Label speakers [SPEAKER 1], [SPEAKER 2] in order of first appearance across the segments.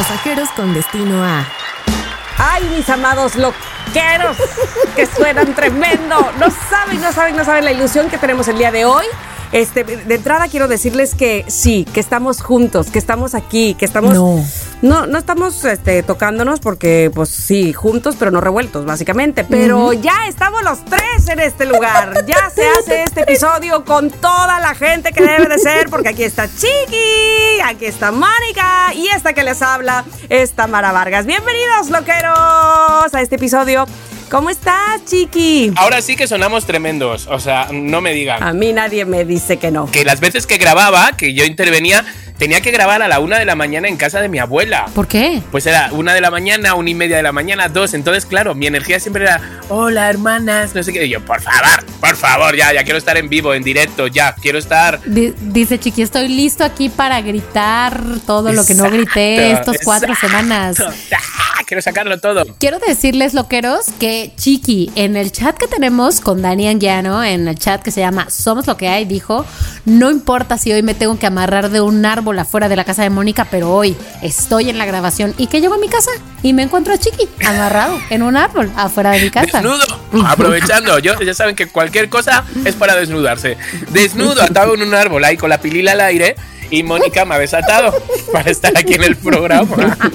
[SPEAKER 1] Pasajeros con destino a.
[SPEAKER 2] Ay, mis amados loqueros, que suenan tremendo. No saben, no saben, no saben la ilusión que tenemos el día de hoy. Este, de entrada quiero decirles que sí, que estamos juntos, que estamos aquí, que estamos.
[SPEAKER 1] No.
[SPEAKER 2] No, no estamos este, tocándonos porque, pues sí, juntos, pero no revueltos, básicamente. Pero ya estamos los tres en este lugar. Ya se hace este episodio con toda la gente que debe de ser, porque aquí está Chiqui, aquí está Mónica y esta que les habla es Tamara Vargas. Bienvenidos, loqueros, a este episodio. ¿Cómo estás, Chiqui?
[SPEAKER 3] Ahora sí que sonamos tremendos, o sea, no me digan.
[SPEAKER 2] A mí nadie me dice que no.
[SPEAKER 3] Que las veces que grababa, que yo intervenía, tenía que grabar a la una de la mañana en casa de mi abuela.
[SPEAKER 1] ¿Por qué?
[SPEAKER 3] Pues era una de la mañana, una y media de la mañana, dos. Entonces, claro, mi energía siempre era, hola hermanas, no sé qué. Y yo, por favor, por favor, ya, ya quiero estar en vivo, en directo, ya, quiero estar.
[SPEAKER 1] Di- dice Chiqui, estoy listo aquí para gritar todo lo que no grité estos cuatro semanas.
[SPEAKER 3] Ah, quiero sacarlo todo.
[SPEAKER 1] Quiero decirles, loqueros, que Chiqui, en el chat que tenemos con Dani Anguiano, en el chat que se llama Somos lo que hay, dijo, no importa si hoy me tengo que amarrar de un árbol afuera de la casa de Mónica, pero hoy estoy en la grabación y que llego a mi casa y me encuentro a Chiqui amarrado en un árbol afuera de mi casa.
[SPEAKER 3] Desnudo, aprovechando. Yo, ya saben que cualquier cosa es para desnudarse. Desnudo, atado en un árbol ahí con la pilila al aire. Y Mónica me ha desatado para estar aquí en el programa.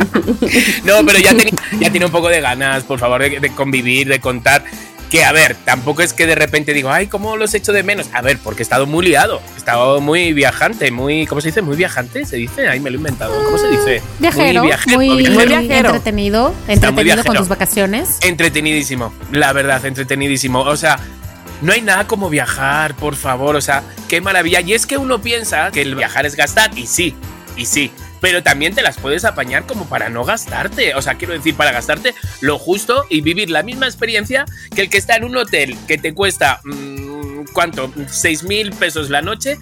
[SPEAKER 3] No, pero ya, tenía- ya tiene un poco de ganas, por favor, de, de convivir, de contar. Que a ver, tampoco es que de repente digo, ay, ¿cómo los echo de menos? A ver, porque he estado muy liado, he estado muy viajante, muy, ¿cómo se dice? Muy viajante, se dice, ahí me lo he inventado, ¿cómo se dice?
[SPEAKER 1] Viajero, muy,
[SPEAKER 3] viajero,
[SPEAKER 1] muy
[SPEAKER 3] viajero.
[SPEAKER 2] viajero.
[SPEAKER 1] entretenido,
[SPEAKER 3] muy
[SPEAKER 1] entretenido con tus vacaciones.
[SPEAKER 3] Entretenidísimo, la verdad, entretenidísimo. O sea, no hay nada como viajar, por favor. O sea, qué maravilla. Y es que uno piensa que el viajar es gastar, y sí, y sí. Pero también te las puedes apañar como para no gastarte. O sea, quiero decir, para gastarte lo justo y vivir la misma experiencia que el que está en un hotel que te cuesta, mm, ¿cuánto? 6 mil pesos la noche,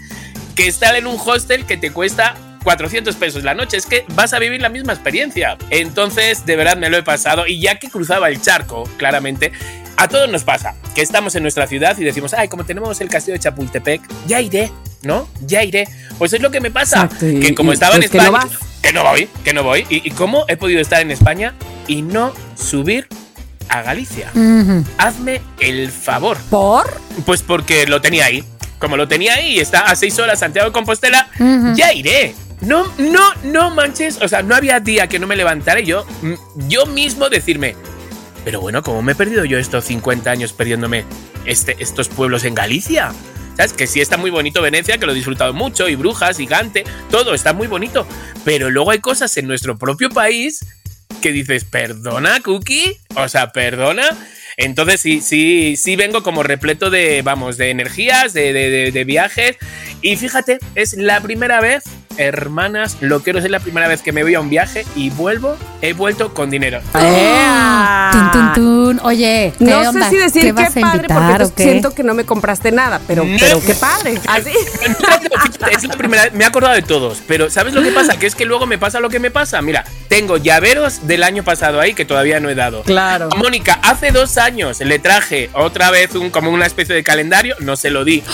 [SPEAKER 3] que estar en un hostel que te cuesta 400 pesos la noche. Es que vas a vivir la misma experiencia. Entonces, de verdad me lo he pasado. Y ya que cruzaba el charco, claramente, a todos nos pasa que estamos en nuestra ciudad y decimos, ay, como tenemos el castillo de Chapultepec, ya iré, ¿no? Ya iré. Pues es lo que me pasa.
[SPEAKER 2] Exacto, y-
[SPEAKER 3] que como
[SPEAKER 2] y-
[SPEAKER 3] estaba en
[SPEAKER 2] pues que no
[SPEAKER 3] España, que no voy, que no voy. ¿Y, y cómo he podido estar en España y no subir a Galicia? Hazme el favor.
[SPEAKER 2] ¿Por?
[SPEAKER 3] Pues porque lo tenía ahí. Como lo tenía ahí y está a seis horas Santiago de Compostela, ya iré. No, no, no manches. O sea, no había día que no me levantara y yo, yo mismo decirme, pero bueno, ¿cómo me he perdido yo estos 50 años perdiéndome este, estos pueblos en Galicia? ¿Sabes? Que sí está muy bonito Venecia, que lo he disfrutado mucho, y Brujas, y Gante, todo está muy bonito. Pero luego hay cosas en nuestro propio país que dices, perdona, Cookie, o sea, perdona. Entonces sí, sí, sí vengo como repleto de, vamos, de energías, de, de, de- de viajes. Y fíjate, es la primera vez, hermanas, loqueros, es la primera vez que me voy a un viaje y vuelvo, he vuelto con dinero.
[SPEAKER 2] ¡Ea!
[SPEAKER 1] Tun, tun, tun. Oye, ¿qué
[SPEAKER 2] No
[SPEAKER 1] onda?
[SPEAKER 2] sé si decir
[SPEAKER 1] ¿Qué
[SPEAKER 2] qué,
[SPEAKER 1] vas a
[SPEAKER 2] padre,
[SPEAKER 1] invitar
[SPEAKER 2] porque siento que no me compraste nada, pero,
[SPEAKER 3] No.
[SPEAKER 2] pero qué padre. Así.
[SPEAKER 3] es la primera vez, me he acordado de todos, pero ¿sabes lo que pasa? Que es que luego me pasa lo que me pasa. Mira, tengo llaveros del año pasado ahí que todavía no he dado.
[SPEAKER 2] Claro.
[SPEAKER 3] A Mónica, hace dos años le traje otra vez un, como una especie de calendario, no se lo di.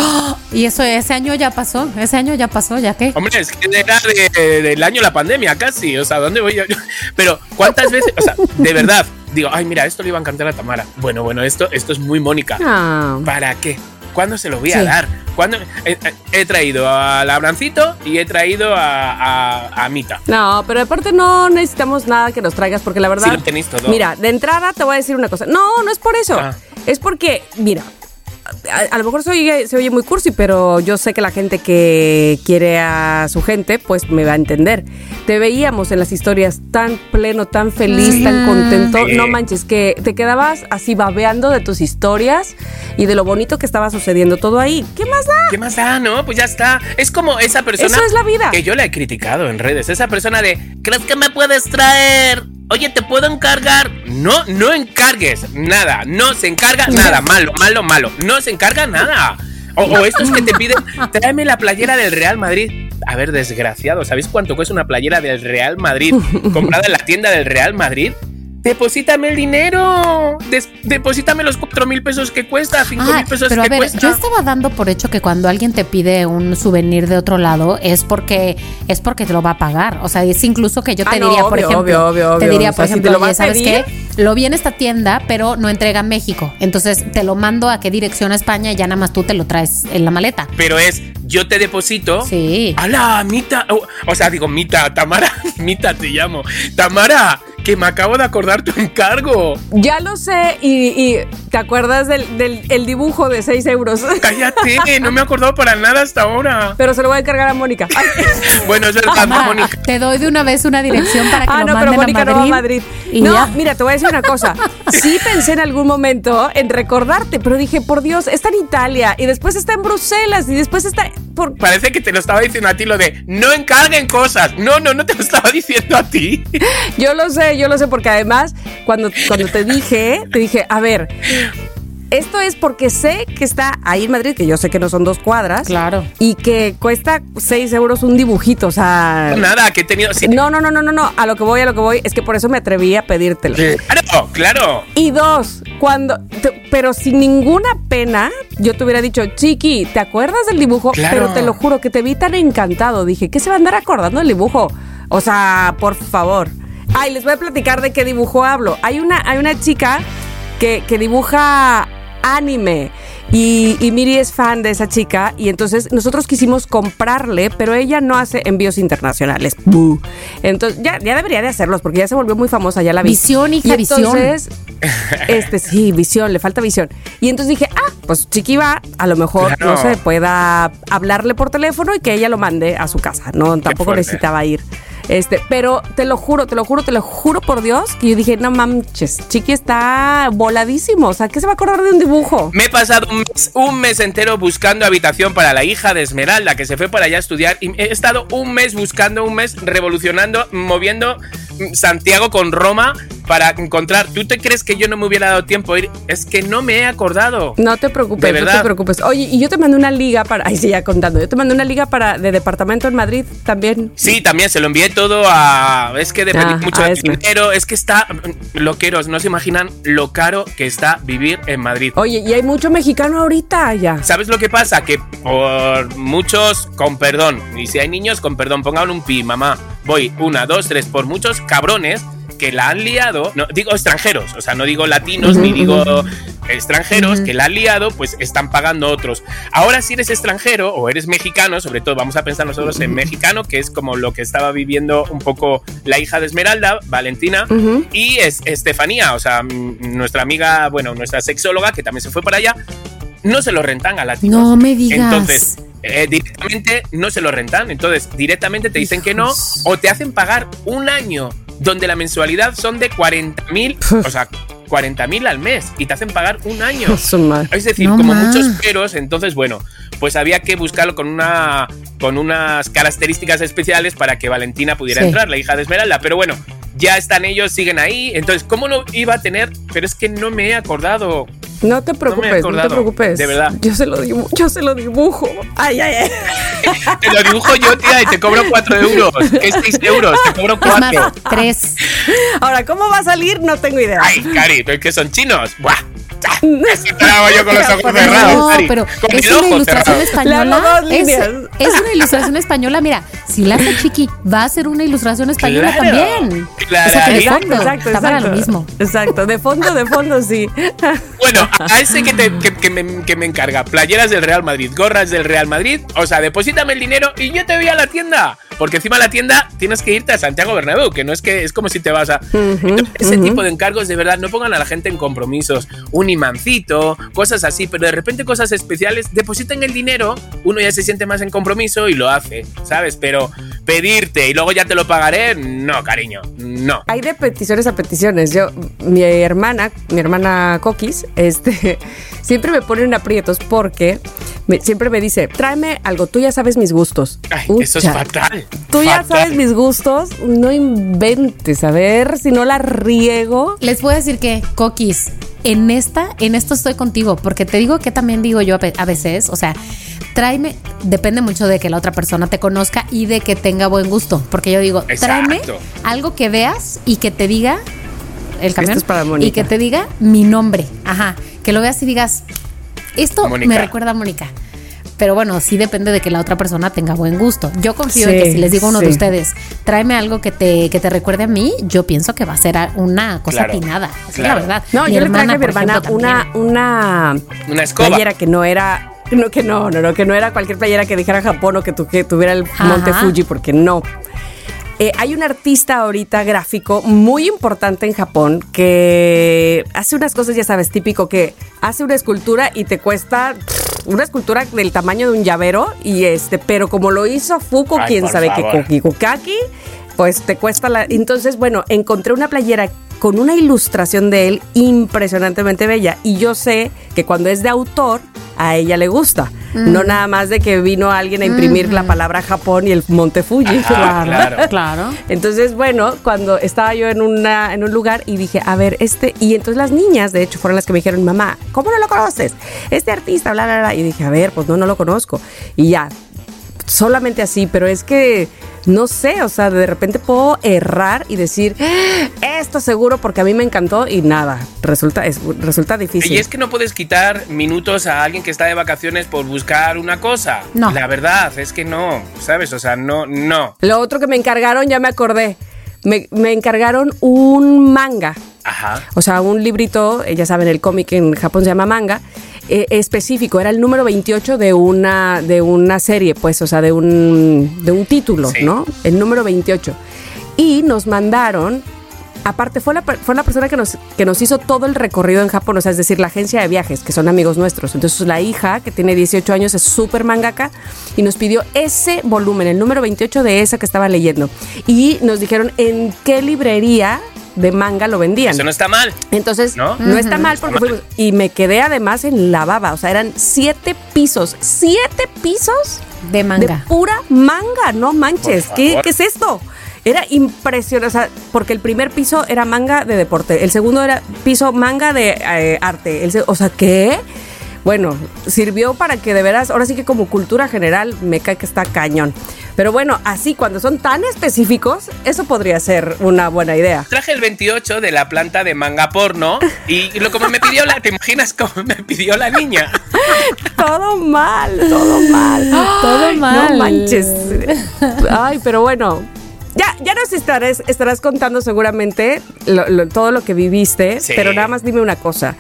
[SPEAKER 1] Y eso, ese año ya pasó, ese año ya pasó, ¿ya qué?
[SPEAKER 3] Hombre, es que era de- del año la pandemia casi, o sea, ¿dónde voy yo? Pero, ¿cuántas veces? O sea, de verdad, digo, ay, mira, esto le iba a encantar a Tamara. Bueno, bueno, esto, esto es muy Mónica.
[SPEAKER 2] Ah.
[SPEAKER 3] ¿Para qué? ¿Cuándo se lo voy a
[SPEAKER 1] Sí.
[SPEAKER 3] dar? ¿Cuándo? He, he traído al Abrancito y he traído a, a, a Mita.
[SPEAKER 2] No, pero aparte no necesitamos nada que nos traigas porque la verdad.
[SPEAKER 3] Sí lo tenéis todo.
[SPEAKER 2] Mira, de entrada te voy a decir una cosa. No, no es por eso.
[SPEAKER 3] Ah.
[SPEAKER 2] Es porque, mira, a, a lo mejor se oye, se oye muy cursi, pero yo sé que la gente que quiere a su gente, pues me va a entender. Te veíamos en las historias tan pleno, tan feliz, tan contento.
[SPEAKER 3] Sí.
[SPEAKER 2] No manches, que te quedabas así babeando de tus historias y de lo bonito que estaba sucediendo todo ahí. ¿Qué más da?
[SPEAKER 3] ¿Qué más da, no? Pues ya está. Es como esa persona.
[SPEAKER 2] Eso es la vida.
[SPEAKER 3] Que yo la he criticado en redes. Esa persona de. ¿Crees que me puedes traer Oye, ¿te puedo encargar? No, no encargues nada. No se encarga nada. Malo, malo, malo. No se encarga nada. O, o estos que te piden, tráeme la playera del Real Madrid. A ver, desgraciado, ¿sabéis cuánto cuesta una playera del Real Madrid comprada en la tienda del Real Madrid? Deposítame el dinero. Des- deposítame los cuatro mil pesos que cuesta, cinco
[SPEAKER 1] Ah,
[SPEAKER 3] mil pesos
[SPEAKER 1] pero a
[SPEAKER 3] que
[SPEAKER 1] ver,
[SPEAKER 3] cuesta.
[SPEAKER 1] yo estaba dando por hecho que cuando alguien te pide un souvenir de otro lado es porque es porque te lo va a pagar. O sea, es incluso que yo te
[SPEAKER 2] Ah, no,
[SPEAKER 1] diría, por
[SPEAKER 2] obvio,
[SPEAKER 1] ejemplo,
[SPEAKER 2] obvio, obvio,
[SPEAKER 1] te diría,
[SPEAKER 2] O
[SPEAKER 1] por
[SPEAKER 2] si
[SPEAKER 1] ejemplo,
[SPEAKER 2] te lo
[SPEAKER 1] oye,
[SPEAKER 2] a
[SPEAKER 1] ¿sabes
[SPEAKER 2] pedir-
[SPEAKER 1] qué? Lo vi en esta tienda, pero no entrega en México. Entonces te lo mando a qué dirección a España y ya nada más tú te lo traes en la maleta.
[SPEAKER 3] Pero es, yo te deposito.
[SPEAKER 1] Sí.
[SPEAKER 3] ¡Hala, Mita! O, o sea, digo, Mita, Tamara, Mita te llamo. Tamara, que me acabo de acordar tu encargo.
[SPEAKER 2] Ya lo sé, y, y ¿te acuerdas del, del el dibujo de 6 euros?
[SPEAKER 3] Cállate, no me he acordado para nada hasta ahora.
[SPEAKER 2] Pero se lo voy a encargar a Mónica.
[SPEAKER 3] Bueno, es verdad, Mónica.
[SPEAKER 1] te doy de una vez una dirección para que
[SPEAKER 2] Ah,
[SPEAKER 1] lo
[SPEAKER 2] no,
[SPEAKER 1] manden
[SPEAKER 2] pero Mónica
[SPEAKER 1] a
[SPEAKER 2] no
[SPEAKER 1] Madrid.
[SPEAKER 2] va a Madrid.
[SPEAKER 1] y
[SPEAKER 2] No,
[SPEAKER 1] ya.
[SPEAKER 2] mira, te voy a decir una cosa. Sí pensé en algún momento en recordarte, pero dije, por Dios, está en Italia y después está en Bruselas y después está por
[SPEAKER 3] Parece que te lo estaba diciendo a ti lo de no encarguen cosas. No, no, no te lo estaba diciendo a ti.
[SPEAKER 2] Yo lo sé, yo lo sé, porque además, cuando, cuando te dije, te dije, a ver, esto es porque sé que está ahí en Madrid, que yo sé que no son dos cuadras.
[SPEAKER 1] Claro.
[SPEAKER 2] Y que cuesta 6 euros un dibujito, o sea.
[SPEAKER 3] Nada, que he tenido. sí,
[SPEAKER 2] No, no, no, no, no, no. A lo que voy, a lo que voy, es que por eso me atreví a pedírtelo.
[SPEAKER 3] Claro, claro.
[SPEAKER 2] Y dos, cuando, te- pero sin ninguna pena, yo te hubiera dicho, Chiqui, ¿te acuerdas del dibujo?
[SPEAKER 3] Claro.
[SPEAKER 2] Pero te lo juro que te vi tan encantado. Dije, ¿qué se va a andar acordando del dibujo? O sea, por favor. Ay, les voy a platicar de qué dibujo hablo. Hay una, hay una chica que, que dibuja anime. Y, y Miri es fan de esa chica y entonces nosotros quisimos comprarle, pero ella no hace envíos internacionales. Bú. Entonces ya, ya debería de hacerlos porque ya se volvió muy famosa, ya la vi.
[SPEAKER 1] Visión, hija,
[SPEAKER 2] Y
[SPEAKER 1] visión.
[SPEAKER 2] entonces, este sí, visión, le falta visión. Y entonces dije, ah, pues Chiqui va, a lo mejor,
[SPEAKER 3] Claro.
[SPEAKER 2] no sé, pueda hablarle por teléfono y que ella lo mande a su casa. No, tampoco necesitaba ir. Este, pero te lo juro, te lo juro, te lo juro por Dios, que yo dije, no manches, Chiqui está voladísimo. O sea, ¿qué se va a acordar de un dibujo?
[SPEAKER 3] Me he pasado un mes, un mes entero buscando habitación para la hija de Esmeralda, que se fue para allá a estudiar. Y he estado un mes buscando, un mes revolucionando, moviendo mm, Santiago con Roma para encontrar. ¿Tú te crees que yo no me hubiera dado tiempo a ir? Es que no me he acordado.
[SPEAKER 2] No te preocupes,
[SPEAKER 3] De
[SPEAKER 2] no te preocupes. Oye, y yo te mandé una liga para, ay, sí, ya contando, yo te mandé una liga para de departamento en Madrid también.
[SPEAKER 3] Sí, también se lo envié todo a. Es que depende
[SPEAKER 2] Ah,
[SPEAKER 3] mucho de dinero. Es que está. Loqueros, no se imaginan lo caro que está vivir en Madrid.
[SPEAKER 2] Oye, y hay mucho mexicano ahorita ya.
[SPEAKER 3] ¿Sabes lo que pasa? Que por muchos, con perdón, y si hay niños, con perdón, pongan un pi, mamá. Voy, una, dos, tres, por muchos cabrones que la han liado, no, digo extranjeros, o sea, no digo latinos ni digo extranjeros que la han liado, pues están pagando otros. Ahora si eres extranjero o eres mexicano, sobre todo vamos a pensar nosotros en mexicano, que es como lo que estaba viviendo un poco la hija de Esmeralda, Valentina, y es Estefanía, o sea, nuestra amiga, bueno, nuestra sexóloga, que también se fue para allá, no se lo rentan a latinos.
[SPEAKER 1] No me digas.
[SPEAKER 3] Entonces, eh, directamente no se lo rentan. Entonces, directamente te dicen que no o te hacen pagar un año donde la mensualidad son de 40 mil, o sea, 40 mil al mes y te hacen pagar un año. Es decir,
[SPEAKER 1] No
[SPEAKER 3] como
[SPEAKER 1] más.
[SPEAKER 3] muchos peros, entonces, bueno, pues había que buscarlo con una con unas características especiales para que Valentina pudiera
[SPEAKER 1] Sí.
[SPEAKER 3] entrar, la hija de Esmeralda. Pero bueno, ya están ellos, siguen ahí. Entonces, ¿cómo no iba a tener? Pero es que no me he acordado.
[SPEAKER 2] No te preocupes, no, te
[SPEAKER 3] acordado,
[SPEAKER 2] preocupes.
[SPEAKER 3] de verdad.
[SPEAKER 2] Yo se lo dibujo, yo se lo dibujo. Ay, ay, ay.
[SPEAKER 3] Te lo dibujo yo, tía, y te cobro 4 euros. ¿Qué es 6 euros? Te cobro
[SPEAKER 1] Es más,
[SPEAKER 3] 4.
[SPEAKER 1] tres.
[SPEAKER 2] Ahora, ¿cómo va a salir? No tengo idea.
[SPEAKER 3] Ay, Cari, ¿pero es que son chinos? ¡Buah! Así te yo con los ojos
[SPEAKER 2] No,
[SPEAKER 3] cerrados,
[SPEAKER 1] No, pero
[SPEAKER 3] Con
[SPEAKER 1] es una ilustración
[SPEAKER 3] cerrado.
[SPEAKER 2] Le hago
[SPEAKER 1] española.
[SPEAKER 2] dos
[SPEAKER 1] Es,
[SPEAKER 2] líneas.
[SPEAKER 1] Es una ilustración española. Mira, si la hace Chiqui, va a ser una ilustración española
[SPEAKER 3] Claro,
[SPEAKER 1] también.
[SPEAKER 3] claro.
[SPEAKER 1] O sea, que de
[SPEAKER 3] Exacto,
[SPEAKER 1] fondo está para lo mismo.
[SPEAKER 2] Exacto, de fondo, de fondo, sí.
[SPEAKER 3] Bueno, a ese que, te- que, que me, que me encarga, playeras del Real Madrid, gorras del Real Madrid, o sea, deposítame el dinero y yo te voy a la tienda. Porque encima a la tienda tienes que irte a Santiago Bernabéu, que no es que es como si te vas a... Entonces, ese tipo de encargos, de verdad, no pongan a la gente en compromisos. Un imancito, cosas así, pero de repente cosas especiales, depositen el dinero, uno ya se siente más en compromiso y lo hace, ¿sabes? Pero pedirte y luego ya te lo pagaré, no, cariño, no.
[SPEAKER 2] Hay de peticiones a peticiones. Yo, mi hermana, mi hermana Coquis, este, siempre me pone en aprietos porque me- siempre me dice, tráeme algo, tú ya sabes mis gustos.
[SPEAKER 3] Ay,
[SPEAKER 2] Ucha,
[SPEAKER 3] eso es fatal.
[SPEAKER 2] Tú ya sabes mis gustos, no inventes, a ver si no la riego.
[SPEAKER 1] Les a decir que, Coquis, en esta, en esto estoy contigo, porque te digo que también digo yo a ve- a veces, o sea, tráeme, depende mucho de que la otra persona te conozca y de que tenga buen gusto, porque yo digo, tráeme
[SPEAKER 3] Exacto.
[SPEAKER 1] algo que veas y que te diga el camión
[SPEAKER 2] es para
[SPEAKER 1] y que te diga mi nombre, ajá, que lo veas y digas, esto me recuerda a Mónica. Pero bueno, sí depende de que la otra persona tenga buen gusto. Yo confío en que si les digo a uno de ustedes, tráeme algo que te, que te recuerde a mí, yo pienso que va a ser una cosa
[SPEAKER 3] Claro,
[SPEAKER 1] atinada. Esa es la
[SPEAKER 3] claro.
[SPEAKER 1] verdad.
[SPEAKER 2] No,
[SPEAKER 1] Mi
[SPEAKER 2] yo le traje a mi hermana
[SPEAKER 1] ejemplo,
[SPEAKER 2] una, una
[SPEAKER 3] Una escoba.
[SPEAKER 2] playera que no era, no que no, no, no, que no era cualquier playera que dijera Japón o que, tu- que tuviera el
[SPEAKER 1] Ajá.
[SPEAKER 2] monte Fuji, porque no. Eh, hay un artista ahorita gráfico muy importante en Japón que hace unas cosas, ya sabes, típico que hace una escultura y te cuesta una escultura del tamaño de un llavero y este, pero como lo hizo Fuku,
[SPEAKER 3] Ay,
[SPEAKER 2] quién sabe qué Kukaki, pues te cuesta la. Entonces, bueno, encontré una playera con una ilustración de él impresionantemente bella y yo sé que cuando es de autor a ella le gusta, no nada más de que vino alguien a imprimir la palabra Japón y el Monte Fuji.
[SPEAKER 3] Ajá, claro.
[SPEAKER 1] Claro.
[SPEAKER 2] Entonces, bueno, cuando estaba yo en, una, en un lugar y dije, a ver, este, y entonces las niñas, de hecho, fueron las que me dijeron, mamá, ¿cómo no lo conoces? Este artista, bla, bla, bla. Y dije, a ver, pues no, no lo conozco. Y ya, solamente así, pero es que no sé, o sea, de repente puedo errar y decir, "Ah, esto seguro porque a mí me encantó y nada, resulta, es, resulta difícil.
[SPEAKER 3] Y es que no puedes quitar minutos a alguien que está de vacaciones por buscar una cosa.
[SPEAKER 1] No.
[SPEAKER 3] La verdad es que no, ¿sabes? O sea, no, no.
[SPEAKER 2] Lo otro que me encargaron, ya me acordé, me, me encargaron un manga.
[SPEAKER 3] Ajá.
[SPEAKER 2] O sea, un librito, eh, ya saben, el cómic en Japón se llama manga, eh, específico, era el número 28 de una, de una serie, pues, o sea, de un, de un título,
[SPEAKER 3] Sí.
[SPEAKER 2] ¿no? El número 28. Y nos mandaron, aparte fue la, fue la persona que nos, que nos hizo todo el recorrido en Japón, o sea, es decir, la agencia de viajes, que son amigos nuestros. Entonces la hija, que tiene 18 años, es súper mangaka, y nos pidió ese volumen, el número 28 de esa que estaba leyendo. Y nos dijeron en qué librería de manga lo vendían.
[SPEAKER 3] Eso no está mal.
[SPEAKER 2] Entonces,
[SPEAKER 3] ¿No?
[SPEAKER 2] no, está mal porque
[SPEAKER 3] Está mal.
[SPEAKER 2] fuimos. Y me quedé además en la baba. O sea, eran siete pisos. ¿Siete pisos?
[SPEAKER 1] De manga.
[SPEAKER 2] De pura manga. No manches. ¿Qué, qué es esto? Era impresionante. O sea, porque el primer piso era manga de deporte. El segundo era piso manga de eh, arte. El o sea, ¿qué? Bueno, sirvió para que de veras, ahora sí que como cultura general me cae que está cañón. Pero bueno, así cuando son tan específicos, eso podría ser una buena idea.
[SPEAKER 3] Traje el 28 de la planta de manga porno y lo como me pidió la, ¿te imaginas cómo me pidió la niña?
[SPEAKER 2] Todo mal, todo mal.
[SPEAKER 1] Todo mal.
[SPEAKER 2] No manches. Ay, pero bueno. Ya, ya nos estarás, estarás contando seguramente lo- lo- todo lo que viviste,
[SPEAKER 3] Sí.
[SPEAKER 2] pero nada más dime una cosa.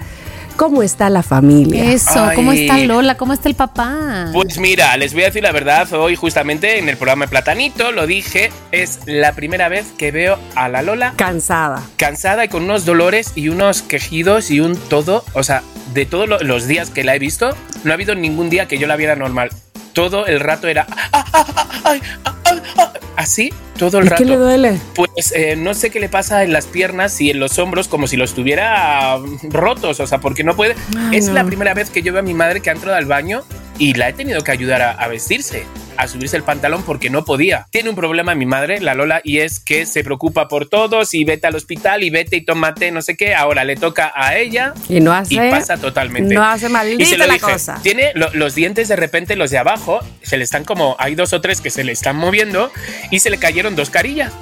[SPEAKER 2] ¿Cómo está la familia?
[SPEAKER 1] Eso, ¿cómo está Lola? ¿Cómo está el papá?
[SPEAKER 3] Pues mira, les voy a decir la verdad, hoy justamente en el programa Platanito lo dije, es la primera vez que veo a la Lola
[SPEAKER 2] Cansada.
[SPEAKER 3] cansada y con unos dolores y unos quejidos y un todo, o sea, de todos lo- los días que la he visto, no ha habido ningún día que yo la viera normal. Todo el rato era "Ah, ah, ah, ay, ah, ah, ah", así, todo el
[SPEAKER 2] ¿Y
[SPEAKER 3] rato.
[SPEAKER 2] qué le duele?
[SPEAKER 3] Pues eh, no sé qué le pasa en las piernas y en los hombros como si los tuviera rotos, o sea, porque no puede.
[SPEAKER 2] Ay,
[SPEAKER 3] es
[SPEAKER 2] no.
[SPEAKER 3] la primera vez que yo veo a mi madre que ha entrado al baño y la he tenido que ayudar a, a vestirse, a subirse el pantalón porque no podía. Tiene un problema mi madre, la Lola, y es que se preocupa por todos y vete al hospital y vete y tómate no sé qué. Ahora le toca a ella
[SPEAKER 2] Y no hace.
[SPEAKER 3] y pasa totalmente.
[SPEAKER 2] No hace
[SPEAKER 3] Y se
[SPEAKER 2] maldita
[SPEAKER 3] lo
[SPEAKER 2] la
[SPEAKER 3] dije,
[SPEAKER 2] cosa.
[SPEAKER 3] Tiene lo- los dientes de repente, los de abajo, se le están como, hay dos o tres que se le están moviendo y se le cayeron dos carillas.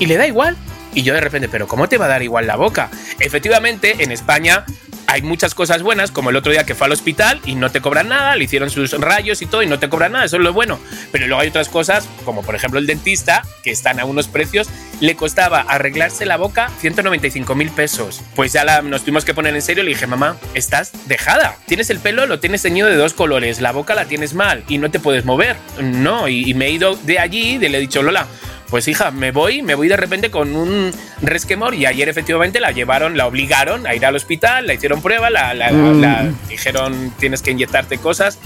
[SPEAKER 3] Y le da igual. Y yo de repente, pero ¿cómo te va a dar igual la boca? Efectivamente, en España hay muchas cosas buenas, como el otro día que fue al hospital y no te cobran nada, le hicieron sus rayos y todo y no te cobran nada, eso es lo bueno. Pero luego hay otras cosas, como por ejemplo el dentista, que están a unos precios, le costaba arreglarse la boca 195 mil pesos. Pues ya la- nos tuvimos que poner en serio, le dije, mamá, estás dejada. Tienes el pelo, lo tienes teñido de dos colores, la boca la tienes mal y no te puedes mover. No, y, y me he ido de allí y le he dicho, Lola, pues hija, me voy, me voy de repente con un resquemor y ayer efectivamente la llevaron, la obligaron a ir al hospital, la hicieron prueba, la, la-
[SPEAKER 2] Mm.
[SPEAKER 3] la dijeron tienes que inyectarte cosas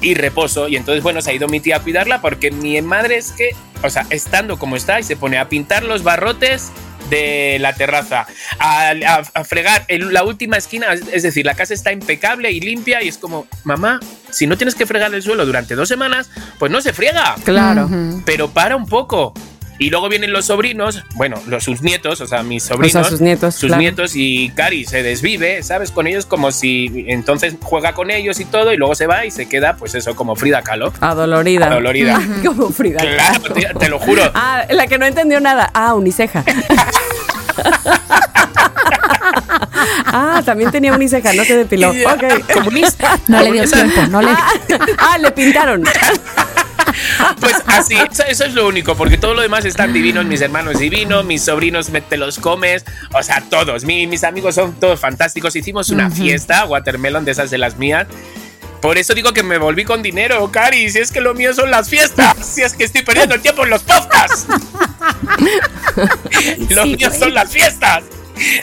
[SPEAKER 3] y reposo. Y entonces, bueno, se ha ido mi tía a cuidarla porque mi madre es que, o sea, estando como está y se pone a pintar los barrotes de la terraza, a, a- a fregar en la última esquina, es- decir, la casa está impecable y limpia y es como, mamá, si no tienes que fregar el suelo durante dos semanas, pues no se friega.
[SPEAKER 2] Claro.
[SPEAKER 3] Pero para un poco. Y luego vienen los sobrinos, bueno, los sus nietos, o sea, mis sobrinos,
[SPEAKER 2] sus nietos,
[SPEAKER 3] sus
[SPEAKER 2] claro.
[SPEAKER 3] nietos y Cari se desvive, ¿sabes? Con ellos como si entonces juega con ellos y todo y luego se va y se queda, pues eso, como Frida Kahlo.
[SPEAKER 2] Adolorida.
[SPEAKER 3] Adolorida.
[SPEAKER 2] Como Frida.
[SPEAKER 3] Claro, te, te lo juro.
[SPEAKER 2] Ah, la que no entendió nada. Ah, uniceja. ah, también tenía uniceja, no se depiló. Ok.
[SPEAKER 3] Comunista.
[SPEAKER 1] No le dio tiempo, no le
[SPEAKER 2] Ah, ah, le pintaron.
[SPEAKER 3] Pues así, eso, eso es lo único, porque todo lo demás están divinos, mis hermanos divinos, mis sobrinos me- te los comes, o sea, todos, mi- mis amigos son todos fantásticos. Hicimos una fiesta, watermelon de esas de las mías. Por eso digo que me volví con dinero, Cari, si es que lo mío son las fiestas, si es que estoy perdiendo el tiempo en los podcasts. lo
[SPEAKER 1] Sí,
[SPEAKER 3] mío son las fiestas.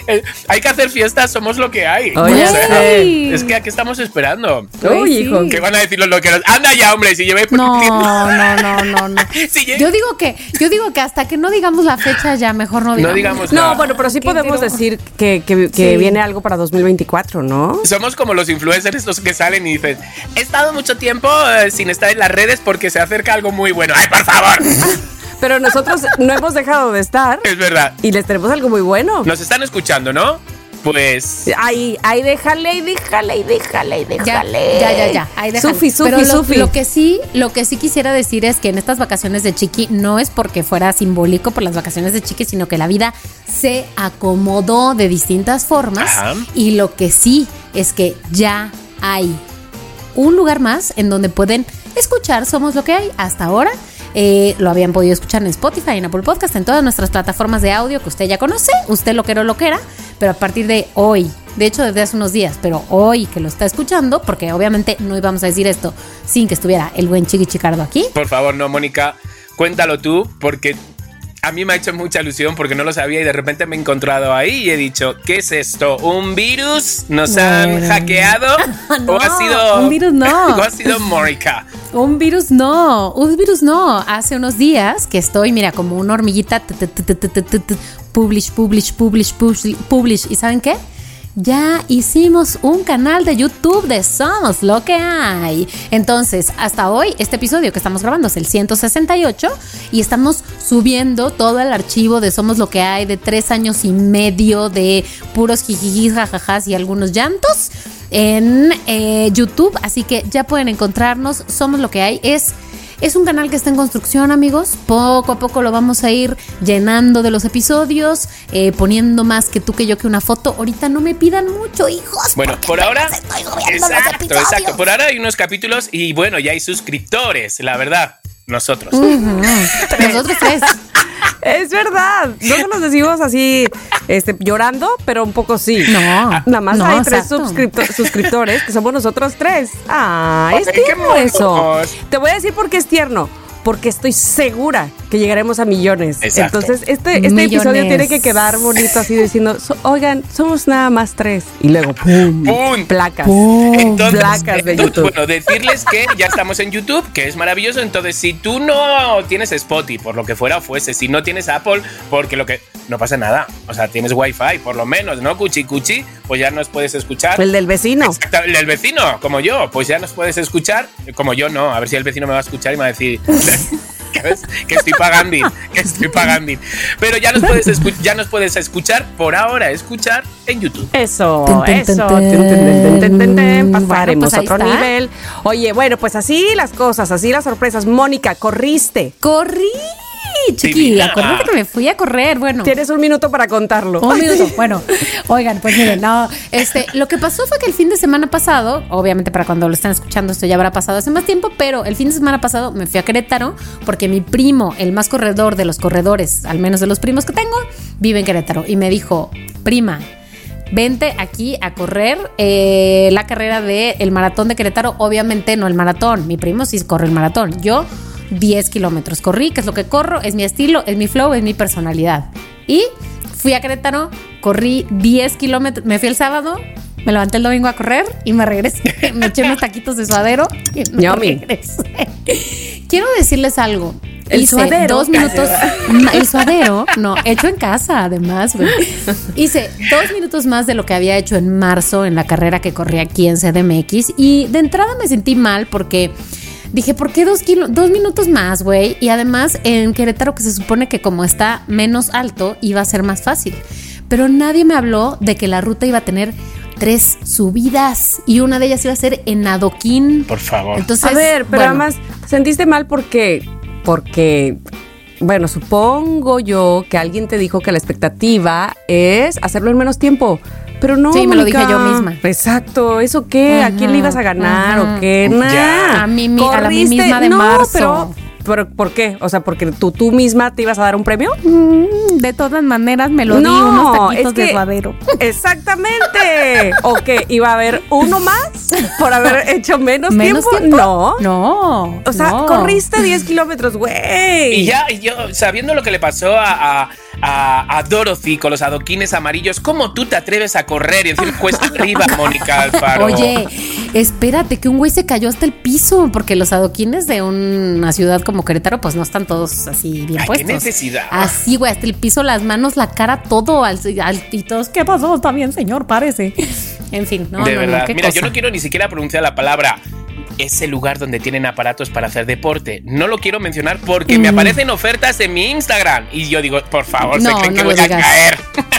[SPEAKER 3] Eh, hay que hacer fiestas, somos lo que hay.
[SPEAKER 2] Oye,
[SPEAKER 3] O sea,
[SPEAKER 2] sí.
[SPEAKER 3] es que aquí estamos esperando.
[SPEAKER 2] Uy, hijo.
[SPEAKER 3] ¿Qué van a decir los loqueros? Anda ya, hombre, si llevé
[SPEAKER 1] No, no, no, no, no.
[SPEAKER 3] Si
[SPEAKER 1] Yo digo que, yo digo que hasta que no digamos la fecha ya mejor no digamos.
[SPEAKER 3] No digamos
[SPEAKER 2] No,
[SPEAKER 3] nada.
[SPEAKER 2] bueno, pero sí podemos decir que, que- que
[SPEAKER 1] Sí.
[SPEAKER 2] viene algo para 2024, ¿no?
[SPEAKER 3] Somos como los influencers estos que salen y dicen, he estado mucho tiempo eh, sin estar en las redes porque se acerca algo muy bueno. ¡Ay, por favor!
[SPEAKER 2] Pero nosotros no hemos dejado de estar
[SPEAKER 3] es verdad.
[SPEAKER 2] y les tenemos algo muy bueno.
[SPEAKER 3] Nos están escuchando, ¿no? Pues...
[SPEAKER 2] Ahí, ahí déjale, y déjale, y déjale, y déjale.
[SPEAKER 1] ya, ya, ya. Ahí déjalo.
[SPEAKER 2] Sufi, Sufi,
[SPEAKER 1] Pero lo,
[SPEAKER 2] Sufi.
[SPEAKER 1] lo que sí, lo que sí quisiera decir es que en estas vacaciones de Chiqui no es porque fuera simbólico por las vacaciones de Chiqui, sino que la vida se acomodó de distintas formas.
[SPEAKER 3] Ajá.
[SPEAKER 1] Y lo que sí es que ya hay un lugar más en donde pueden escuchar Somos lo que hay hasta ahora. Eh, lo habían podido escuchar en Spotify, en Apple Podcast, en todas nuestras plataformas de audio que usted ya conoce, usted lo quiera o lo quiera, pero a partir de hoy, de hecho desde hace unos días, pero hoy que lo está escuchando, porque obviamente no íbamos a decir esto sin que estuviera el buen Chiqui Chicardo aquí.
[SPEAKER 3] Por favor, no, Mónica, cuéntalo tú porque a mí me ha hecho mucha ilusión porque no lo sabía y de repente me he encontrado ahí y he dicho, ¿qué es esto? ¿Un virus? ¿Nos han hackeado?
[SPEAKER 1] No,
[SPEAKER 3] ¿O ha sido...
[SPEAKER 1] un virus no.
[SPEAKER 3] ¿O ha sido Mónica?
[SPEAKER 1] Un virus no, un virus no. Hace unos días que estoy, mira, como una hormiguita, publish, publish, publish, publish, publish. ¿Y saben qué? Ya hicimos un canal de YouTube de Somos lo que hay. Entonces, hasta hoy, este episodio que estamos grabando es el 168 y estamos subiendo todo el archivo de Somos lo que hay de tres años y medio de puros jijijis, jajajas y algunos llantos en eh, YouTube. Así que ya pueden encontrarnos. Somos lo que hay. Es. Es un canal que está en construcción, amigos. Poco a poco lo vamos a ir llenando de los episodios, eh, poniendo más que tú que yo que una foto. Ahorita no me pidan mucho, hijos.
[SPEAKER 3] Bueno, por ahora.
[SPEAKER 1] Estoy
[SPEAKER 3] Exacto, exacto. Por ahora hay unos capítulos y bueno, ya hay suscriptores, la verdad. Nosotros.
[SPEAKER 1] Nosotros tres.
[SPEAKER 2] Es verdad. No se los decimos así, este, llorando, pero un poco sí.
[SPEAKER 1] No.
[SPEAKER 2] Nada más
[SPEAKER 1] no,
[SPEAKER 2] hay tres suscriptores, que somos nosotros tres. Ah, es tierno eso. Te voy a decir por qué es tierno. Porque estoy segura que llegaremos a millones.
[SPEAKER 3] Exacto.
[SPEAKER 2] Entonces, este, este
[SPEAKER 1] Millones.
[SPEAKER 2] episodio tiene que quedar bonito así diciendo, "So- oigan, somos nada más tres. Y luego, ¡pum!
[SPEAKER 3] ¡Pum!
[SPEAKER 2] Placas.
[SPEAKER 3] Entonces,
[SPEAKER 2] placas de
[SPEAKER 3] entonces,
[SPEAKER 2] YouTube.
[SPEAKER 3] Bueno, decirles que ya estamos en YouTube, que es maravilloso. Entonces, si tú no tienes Spotify, por lo que fuera o fuese, si no tienes Apple, porque lo que. No pasa nada. O sea, tienes Wi-Fi, por lo menos, ¿no? Cuchi cuchi, pues ya nos puedes escuchar.
[SPEAKER 2] El del vecino.
[SPEAKER 3] Exacto, el del vecino, como yo, pues ya nos puedes escuchar, como yo no, a ver si el vecino me va a escuchar y me va a decir que, estoy pagando, que estoy pagando. Pero ya nos puedes ya nos puedes escuchar por ahora, escuchar en YouTube.
[SPEAKER 2] Eso, eso. Pasaremos a otro
[SPEAKER 1] está.
[SPEAKER 2] nivel. Oye, bueno, pues así las cosas, así las sorpresas. Mónica, corriste.
[SPEAKER 1] Corrí, chiqui.
[SPEAKER 3] Divina.
[SPEAKER 1] Acuérdate que me fui a correr. Bueno.
[SPEAKER 2] Tienes un minuto para contarlo.
[SPEAKER 1] Un minuto. Bueno, oigan, pues miren, no, este, lo que pasó fue que el fin de semana pasado, obviamente para cuando lo están escuchando esto ya habrá pasado hace más tiempo, pero el fin de semana pasado me fui a Querétaro porque mi primo, el más corredor de los corredores, al menos de los primos que tengo, vive en Querétaro y me dijo, prima. Vente aquí a correr eh, la carrera del el maratón de Querétaro. Obviamente no el maratón. Mi primo sí corre el maratón. Yo 10 kilómetros corrí, que es lo que corro, es mi estilo, es mi flow, es mi personalidad. Y fui a Querétaro, corrí 10 kilómetros, me fui el sábado, me levanté el domingo a correr y me regresé, me eché unos taquitos de suadero y me regresé. Quiero decirles algo.
[SPEAKER 2] El
[SPEAKER 1] hice
[SPEAKER 2] suadero.
[SPEAKER 1] dos minutos, el suadero, no, hecho en casa además. Hice dos minutos más de lo que había hecho en marzo en la carrera que corrí aquí en CDMX y de entrada me sentí mal porque dije, ¿por qué dos, kilo- dos minutos más, güey? Y además en Querétaro que se supone que como está menos alto iba a ser más fácil. Pero nadie me habló de que la ruta iba a tener tres subidas y una de ellas iba a ser en adoquín.
[SPEAKER 3] Por favor.
[SPEAKER 1] Entonces,
[SPEAKER 2] A ver, pero
[SPEAKER 1] bueno,
[SPEAKER 2] además, ¿sentiste mal porque, porque, bueno, supongo yo que alguien te dijo que la expectativa es hacerlo en menos tiempo. Pero no.
[SPEAKER 1] Sí, me lo dije yo misma.
[SPEAKER 2] Exacto, ¿eso qué? ¿A quién le ibas a ganar
[SPEAKER 1] Ajá.
[SPEAKER 2] o qué? Nah.
[SPEAKER 1] A mí mi- a la mí misma de
[SPEAKER 2] no,
[SPEAKER 1] marzo.
[SPEAKER 2] Pero, pero, ¿por qué? O sea, porque tú, tú misma te ibas a dar un premio.
[SPEAKER 1] De todas maneras me lo di
[SPEAKER 2] No,
[SPEAKER 1] unos taquitos
[SPEAKER 2] es que-
[SPEAKER 1] de suadero.
[SPEAKER 2] Exactamente. ¿O qué? ¿Iba a haber uno más por haber hecho menos,
[SPEAKER 1] ¿Menos
[SPEAKER 2] tiempo?
[SPEAKER 1] tiempo?
[SPEAKER 2] No.
[SPEAKER 1] No.
[SPEAKER 2] O sea,
[SPEAKER 1] no.
[SPEAKER 2] corriste 10 kilómetros, güey.
[SPEAKER 3] Y ya, yo, sabiendo lo que le pasó a, a, a- a Dorothy con los adoquines amarillos, ¿cómo tú te atreves a correr y decir cuesta arriba, Mónica Alfaro?
[SPEAKER 1] Oye, espérate, que un güey se cayó hasta el piso, porque los adoquines de una ciudad como Querétaro, pues no están todos así bien
[SPEAKER 3] Ay, qué
[SPEAKER 1] puestos.
[SPEAKER 3] necesidad.
[SPEAKER 1] Así, güey, hasta el piso, las manos, la cara, todo al, al- y todos, ¿qué pasó? Está bien, señor, parece. En fin, no,
[SPEAKER 3] de
[SPEAKER 1] no, no,
[SPEAKER 3] verdad.
[SPEAKER 1] qué
[SPEAKER 3] Mira,
[SPEAKER 1] cosa.
[SPEAKER 3] yo no quiero ni siquiera pronunciar la palabra ese lugar donde tienen aparatos para hacer deporte. No lo quiero mencionar porque me
[SPEAKER 1] Mm.
[SPEAKER 3] aparecen ofertas en mi Instagram. Y yo digo, por favor, se
[SPEAKER 1] No,
[SPEAKER 3] creen
[SPEAKER 1] no
[SPEAKER 3] que voy a caer.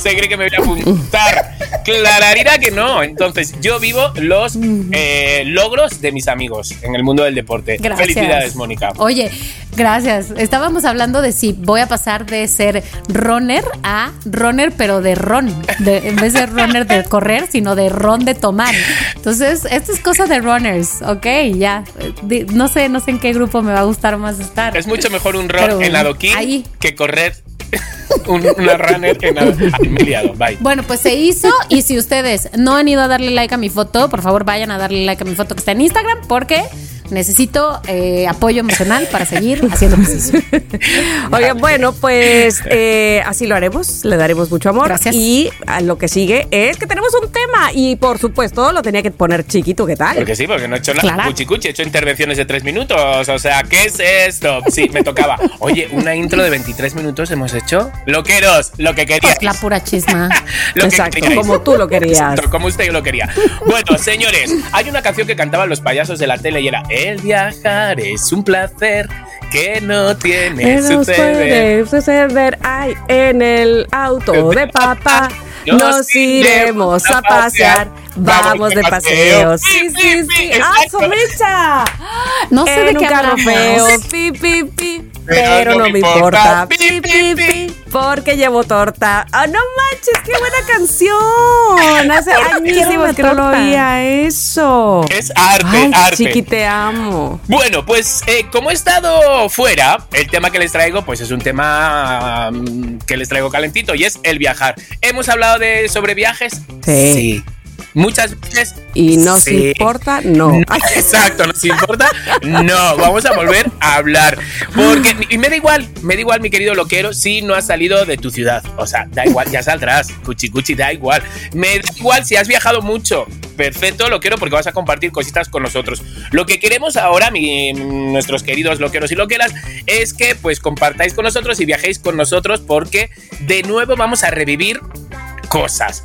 [SPEAKER 3] se cree que me voy a apuntar. Clararira que no. Entonces, yo vivo los eh, logros de mis amigos en el mundo del deporte.
[SPEAKER 1] Gracias.
[SPEAKER 3] Felicidades, Mónica.
[SPEAKER 1] Oye, gracias. Estábamos hablando de si voy a pasar de ser runner a runner, pero de ron. De, en vez de runner de correr, sino de ron de tomar. Entonces, esto es cosa de runners, ¿ok? Ya. No sé, no sé en qué grupo me va a gustar más estar.
[SPEAKER 3] Es mucho mejor un
[SPEAKER 1] Pero
[SPEAKER 3] run en adoquín
[SPEAKER 1] ahí.
[SPEAKER 3] que correr un- una runner en adoquín. Ay, Bye.
[SPEAKER 1] Bueno, pues se hizo y si ustedes no han ido a darle like a mi foto, por favor vayan a darle like a mi foto que está en Instagram porque necesito eh, apoyo emocional para seguir haciendo ejercicio.
[SPEAKER 2] Oigan, bueno, pues eh, así lo haremos, le daremos mucho amor.
[SPEAKER 1] Gracias.
[SPEAKER 2] Y a lo que sigue es que tenemos un tema y por supuesto lo tenía que poner chiquito, ¿qué tal?
[SPEAKER 3] Porque sí, porque no he hecho nada.
[SPEAKER 1] Clara.
[SPEAKER 3] Cuchi cuchi, he hecho intervenciones de tres minutos. O sea, ¿qué es esto? Sí, me tocaba. Oye, una intro de 23 minutos hemos hecho. Loqueros, lo que queríais.
[SPEAKER 1] Pues la pura chisma.
[SPEAKER 3] Lo que
[SPEAKER 2] Exacto, como tú lo querías.
[SPEAKER 3] Exacto, como usted lo quería. Bueno, señores, hay una canción que cantaban los payasos de la tele y era El viajar es un placer que no tiene
[SPEAKER 2] ¿Qué nos
[SPEAKER 3] suceder.
[SPEAKER 2] puede suceder? Ay, en el auto de papá
[SPEAKER 3] Nos
[SPEAKER 2] nos iremos a pasear. Vamos de paseo. Sí, sí, sí. ¡Ah. Somecha!
[SPEAKER 1] No sé de
[SPEAKER 2] En un
[SPEAKER 1] qué
[SPEAKER 2] carro
[SPEAKER 1] hablamos.
[SPEAKER 2] feo. Pi, pi, pi. Pero no me importa. Pi, pi, pi. Porque llevo torta. ¡Ah, no manches! ¡Qué buena canción! Hace añísimos que no lo oía eso.
[SPEAKER 3] Es arte,
[SPEAKER 2] Ay,
[SPEAKER 3] arte.
[SPEAKER 2] chiqui, te amo.
[SPEAKER 3] Bueno, pues eh, como he estado fuera, el tema que les traigo, pues es un tema mm, que les traigo calentito y es el viajar. ¿Hemos hablado de sobre viajes?
[SPEAKER 2] Sí.
[SPEAKER 3] Muchas veces.
[SPEAKER 2] Y nos
[SPEAKER 3] Sí.
[SPEAKER 2] importa, no.
[SPEAKER 3] No, exacto, ¿nos importa? No, vamos a volver a hablar. Porque, y me da igual, me da igual, mi querido loquero, si no has salido de tu ciudad. O sea, da igual, ya saldrás. Cuchi, cuchi, da igual. Me da igual si has viajado mucho. Perfecto, loquero, porque vas a compartir cositas con nosotros. Lo que queremos ahora, mi- nuestros queridos loqueros y loqueras, es que pues compartáis con nosotros y viajéis con nosotros, porque de nuevo vamos a revivir cosas.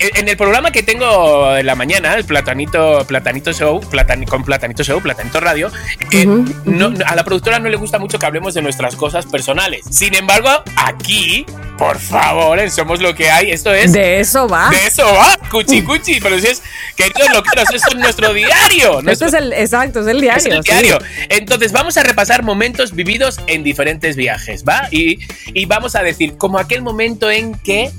[SPEAKER 3] En en el programa que tengo en la mañana, el Platanito, Platanito Show, Platan- con Platanito Show, Platanito Radio, eh, no- a la productora no le gusta mucho que hablemos de nuestras cosas personales. Sin embargo, aquí, por favor, en Somos lo que hay, esto es...
[SPEAKER 2] De eso va.
[SPEAKER 3] de eso va, cuchi cuchi, pero si es, queridos loqueros, esto es nuestro diario.
[SPEAKER 2] Esto
[SPEAKER 3] nuestro-
[SPEAKER 2] es el, exacto, es el diario.
[SPEAKER 3] es el
[SPEAKER 2] sí.
[SPEAKER 3] diario. Entonces, vamos a repasar momentos vividos en diferentes viajes, ¿va? Y, y vamos a decir, como aquel momento en que.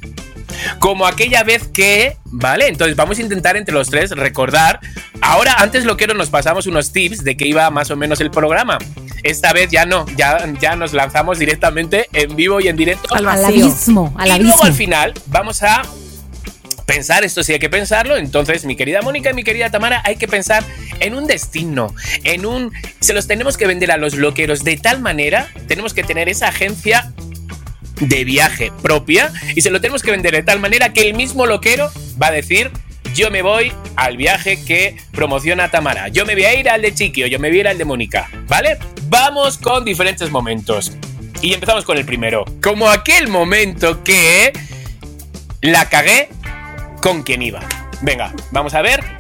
[SPEAKER 3] Como aquella vez que, ¿vale? Entonces vamos a intentar entre los tres recordar. Ahora, antes lo quiero, nos pasamos unos tips de que iba más o menos el programa. Esta vez ya no, ya, ya nos lanzamos directamente en vivo y en directo.
[SPEAKER 2] Al
[SPEAKER 1] Al
[SPEAKER 2] vacío.
[SPEAKER 1] abismo, al
[SPEAKER 3] y luego al final vamos a pensar, esto sí hay que pensarlo, entonces mi querida Mónica y mi querida Tamara, hay que pensar en un destino, en un... Se los tenemos que vender a los loqueros de tal manera, tenemos que tener esa agencia de viaje propia y se lo tenemos que vender de tal manera que el mismo loquero va a decir, yo me voy al viaje que promociona Tamara. Yo me voy a ir al de Chiqui o yo me voy a ir al de Mónica, ¿vale? Vamos con diferentes momentos. Y empezamos con el primero. Como aquel momento que la cagué con quien iba. Venga, vamos a ver.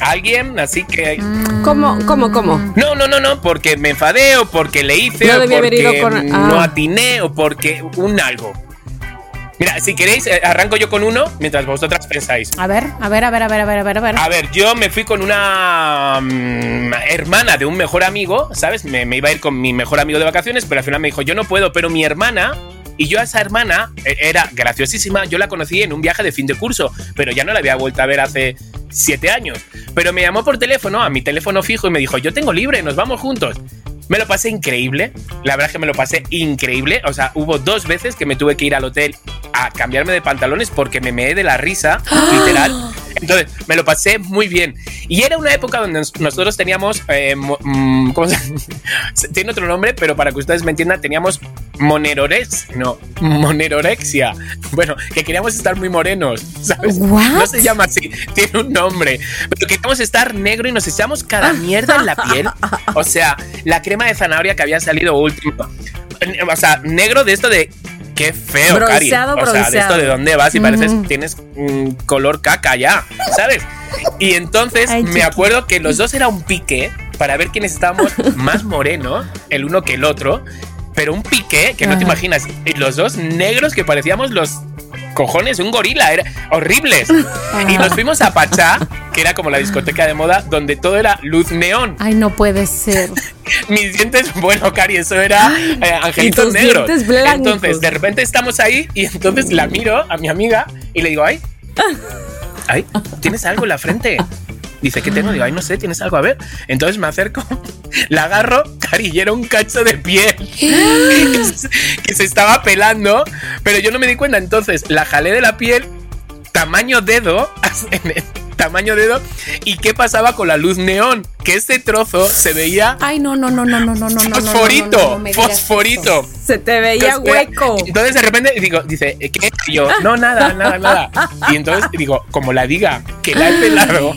[SPEAKER 3] Alguien, así que.
[SPEAKER 2] ¿Cómo, cómo, cómo?
[SPEAKER 3] No, no, no, no, porque me enfadé o porque le hice
[SPEAKER 2] No
[SPEAKER 3] o
[SPEAKER 2] debí haber
[SPEAKER 3] porque
[SPEAKER 2] ido con-
[SPEAKER 3] no
[SPEAKER 2] ah.
[SPEAKER 3] atiné o porque un algo. Mira, si queréis, eh, arranco yo con uno mientras vosotras pensáis.
[SPEAKER 1] A ver, a ver, a ver, a ver, a ver, a ver, a ver.
[SPEAKER 3] A ver, yo me fui con una mm, hermana de un mejor amigo, ¿sabes? Me, me iba a ir con mi mejor amigo de vacaciones, pero al final me dijo, yo no puedo, pero mi hermana... Y yo a esa hermana eh, era graciosísima, yo la conocí en un viaje de fin de curso, pero ya no la había vuelto a ver hace siete años. Pero me llamó por teléfono, a mi teléfono fijo, y me dijo, yo tengo libre, nos vamos juntos. Me lo pasé increíble, la verdad es que me lo pasé increíble, o sea, hubo dos veces que me tuve que ir al hotel a cambiarme de pantalones porque me meé de la risa, literal. Entonces, me lo pasé muy bien. Y era una época donde nos- nosotros teníamos, eh, mm, ¿cómo se Tiene otro nombre, pero para que ustedes me entiendan, teníamos monerorex, no, monerorexia. Bueno, que queríamos estar muy morenos, ¿sabes?
[SPEAKER 1] What?
[SPEAKER 3] No se llama así, tiene un nombre. Pero queríamos estar negro y nos echamos cada mierda en la piel. O sea, la crema de zanahoria que había salido último. O sea, negro de esto de... Qué feo, Cari. O sea, de esto de dónde vas y pareces tienes mm, color caca ya, ¿sabes? Y entonces
[SPEAKER 1] Ay,
[SPEAKER 3] me
[SPEAKER 1] chiqui.
[SPEAKER 3] acuerdo que los dos era un pique para ver quiénes estábamos más morenos, el uno que el otro, pero un pique que no te imaginas. Y los dos negros que parecíamos los cojones un gorila, era horribles. Y nos fuimos a Pachá, que era como la discoteca de moda, donde todo era luz neón.
[SPEAKER 1] Ay, no puede ser.
[SPEAKER 3] Mis dientes, bueno, Cari, eso era eh, angelitos negros. Entonces, de repente estamos ahí y entonces la miro a mi amiga y le digo, ay, ay, tienes algo en la frente. Dice, ¿qué tengo? Digo, ay, no sé, tienes algo a ver. Entonces me acerco, la agarro, Cari, y era un cacho de piel que, se, estaba pelando, pero yo no me di cuenta. Entonces la jalé de la piel, tamaño dedo, tamaño dedo y qué pasaba con la luz neón, que este trozo se veía
[SPEAKER 1] Ay, no, no, no, no, no, no, no,
[SPEAKER 3] fosforito, fosforito.
[SPEAKER 2] Se te veía hueco.
[SPEAKER 3] Entonces de repente digo, dice, ¿qué? Yo, no, nada, nada, nada. Y entonces digo, como la diga, que la he pelado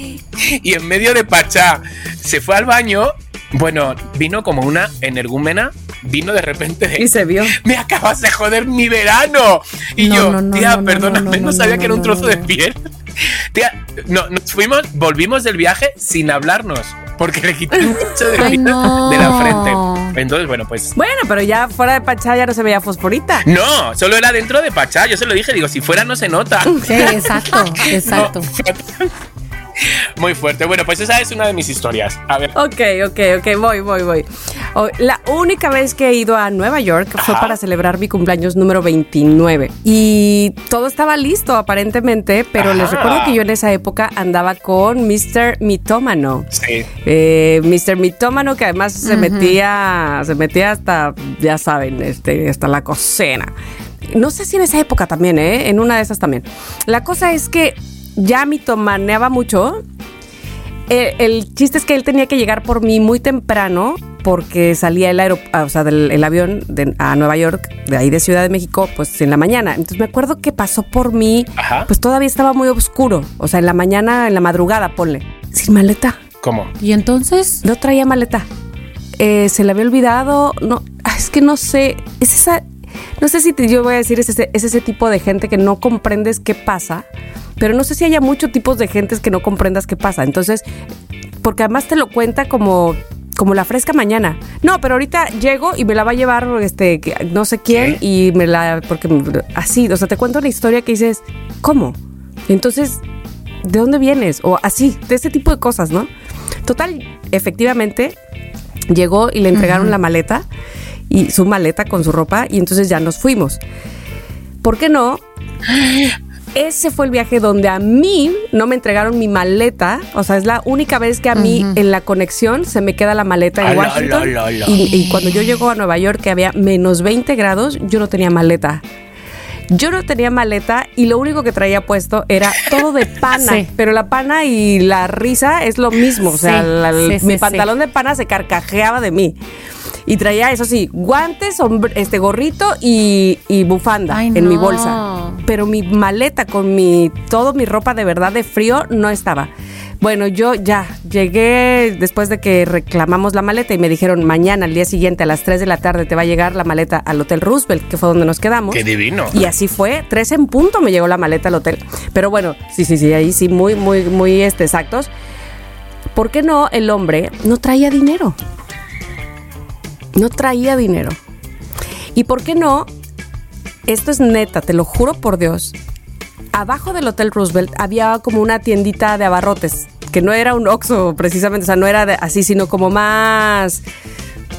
[SPEAKER 3] y en medio de Pachá se fue al baño bueno, vino como una energúmena, vino de repente de,
[SPEAKER 2] Y se vio.
[SPEAKER 3] me acabas de joder mi verano. Y
[SPEAKER 1] No,
[SPEAKER 3] yo,
[SPEAKER 1] no, no,
[SPEAKER 3] tía, perdóname,
[SPEAKER 1] no,
[SPEAKER 3] sabía que era un trozo de piel. Tía, no, nos fuimos, volvimos del viaje sin hablarnos, porque le quité un cacho de
[SPEAKER 1] Ay,
[SPEAKER 3] de la frente. Entonces, bueno, pues
[SPEAKER 2] Bueno, pero ya fuera de Pachá ya no se veía fosforita.
[SPEAKER 3] no, solo era dentro de Pachá. Yo se lo dije, digo, si fuera no se nota.
[SPEAKER 1] Sí, exacto, exacto.
[SPEAKER 3] Muy fuerte. Bueno, pues esa es una de mis historias. A ver.
[SPEAKER 2] Ok, ok, ok, voy, voy, voy. Oh, La única vez que he ido a Nueva York fue para celebrar mi cumpleaños número 29. Y todo estaba listo aparentemente, pero les recuerdo que yo en esa época andaba con Mr. Mitómano.
[SPEAKER 3] Sí.
[SPEAKER 2] Eh, Mr. Mitómano que además se metía se metía hasta ya saben este hasta la cocina no sé si en esa época también eh en una de esas también la cosa es que ya mitomaneaba mucho Eh, el chiste es que él tenía que llegar por mí muy temprano porque salía el, aerop- ah, o sea, del el avión de- a Nueva York, de ahí de Ciudad de México, pues en la mañana. Entonces me acuerdo que pasó por mí,
[SPEAKER 3] Ajá.
[SPEAKER 2] pues todavía estaba muy oscuro. O sea, en la mañana, en la madrugada, ponle. Sin maleta.
[SPEAKER 3] ¿Cómo?
[SPEAKER 1] Y entonces,
[SPEAKER 2] No traía maleta. Eh, se le había olvidado. No, ah, es que no sé. Es esa. No sé si te- yo voy a decir, es ese, es ese tipo de gente que no comprendes qué pasa. Pero no sé si haya muchos tipos de gentes que no comprendas qué pasa. Entonces, porque además te lo cuenta como. Como la fresca mañana. No, pero ahorita llego y me la va a llevar este no sé quién y me la porque así, o sea, te cuento una historia que dices, ¿cómo? Entonces, ¿de dónde vienes? O así, de ese tipo de cosas, ¿no? Total, efectivamente, llegó y le entregaron la maleta y su maleta con su ropa y entonces ya nos fuimos. ¿Por qué no? Ese fue el viaje donde a mí no me entregaron mi maleta. O sea, es la única vez que a mí en la conexión se me queda la maleta en Washington.
[SPEAKER 3] ala, ala.
[SPEAKER 2] Y, y cuando yo llego a Nueva York, que había menos 20 grados, yo no tenía maleta. Yo no tenía maleta y lo único que traía puesto era todo de pana.
[SPEAKER 1] Sí.
[SPEAKER 2] Pero la pana y la risa es lo mismo. O sea,
[SPEAKER 1] Sí,
[SPEAKER 2] la-
[SPEAKER 1] sí, sí,
[SPEAKER 2] mi pantalón de pana se carcajeaba de mí. Y traía, eso sí, guantes, sombre- este gorrito y, y bufanda
[SPEAKER 1] Ay,
[SPEAKER 2] en mi bolsa. Pero mi maleta con mi todo mi ropa de verdad de frío no estaba. Bueno, yo ya llegué después de que reclamamos la maleta y me dijeron mañana, al día siguiente, a las 3 de la tarde, te va a llegar la maleta al Hotel Roosevelt, que fue donde nos quedamos.
[SPEAKER 3] Qué divino.
[SPEAKER 2] Y así fue, tres en punto me llegó la maleta al hotel. Pero bueno, sí, sí, sí, ahí sí, muy, muy, muy este, exactos. ¿Por qué no el hombre no traía dinero? No traía dinero. ¿Y por qué no? Esto es neta, te lo juro por Dios. Abajo del Hotel Roosevelt había como una tiendita de abarrotes, que no era un Oxxo precisamente, o sea, no era de- así, sino como más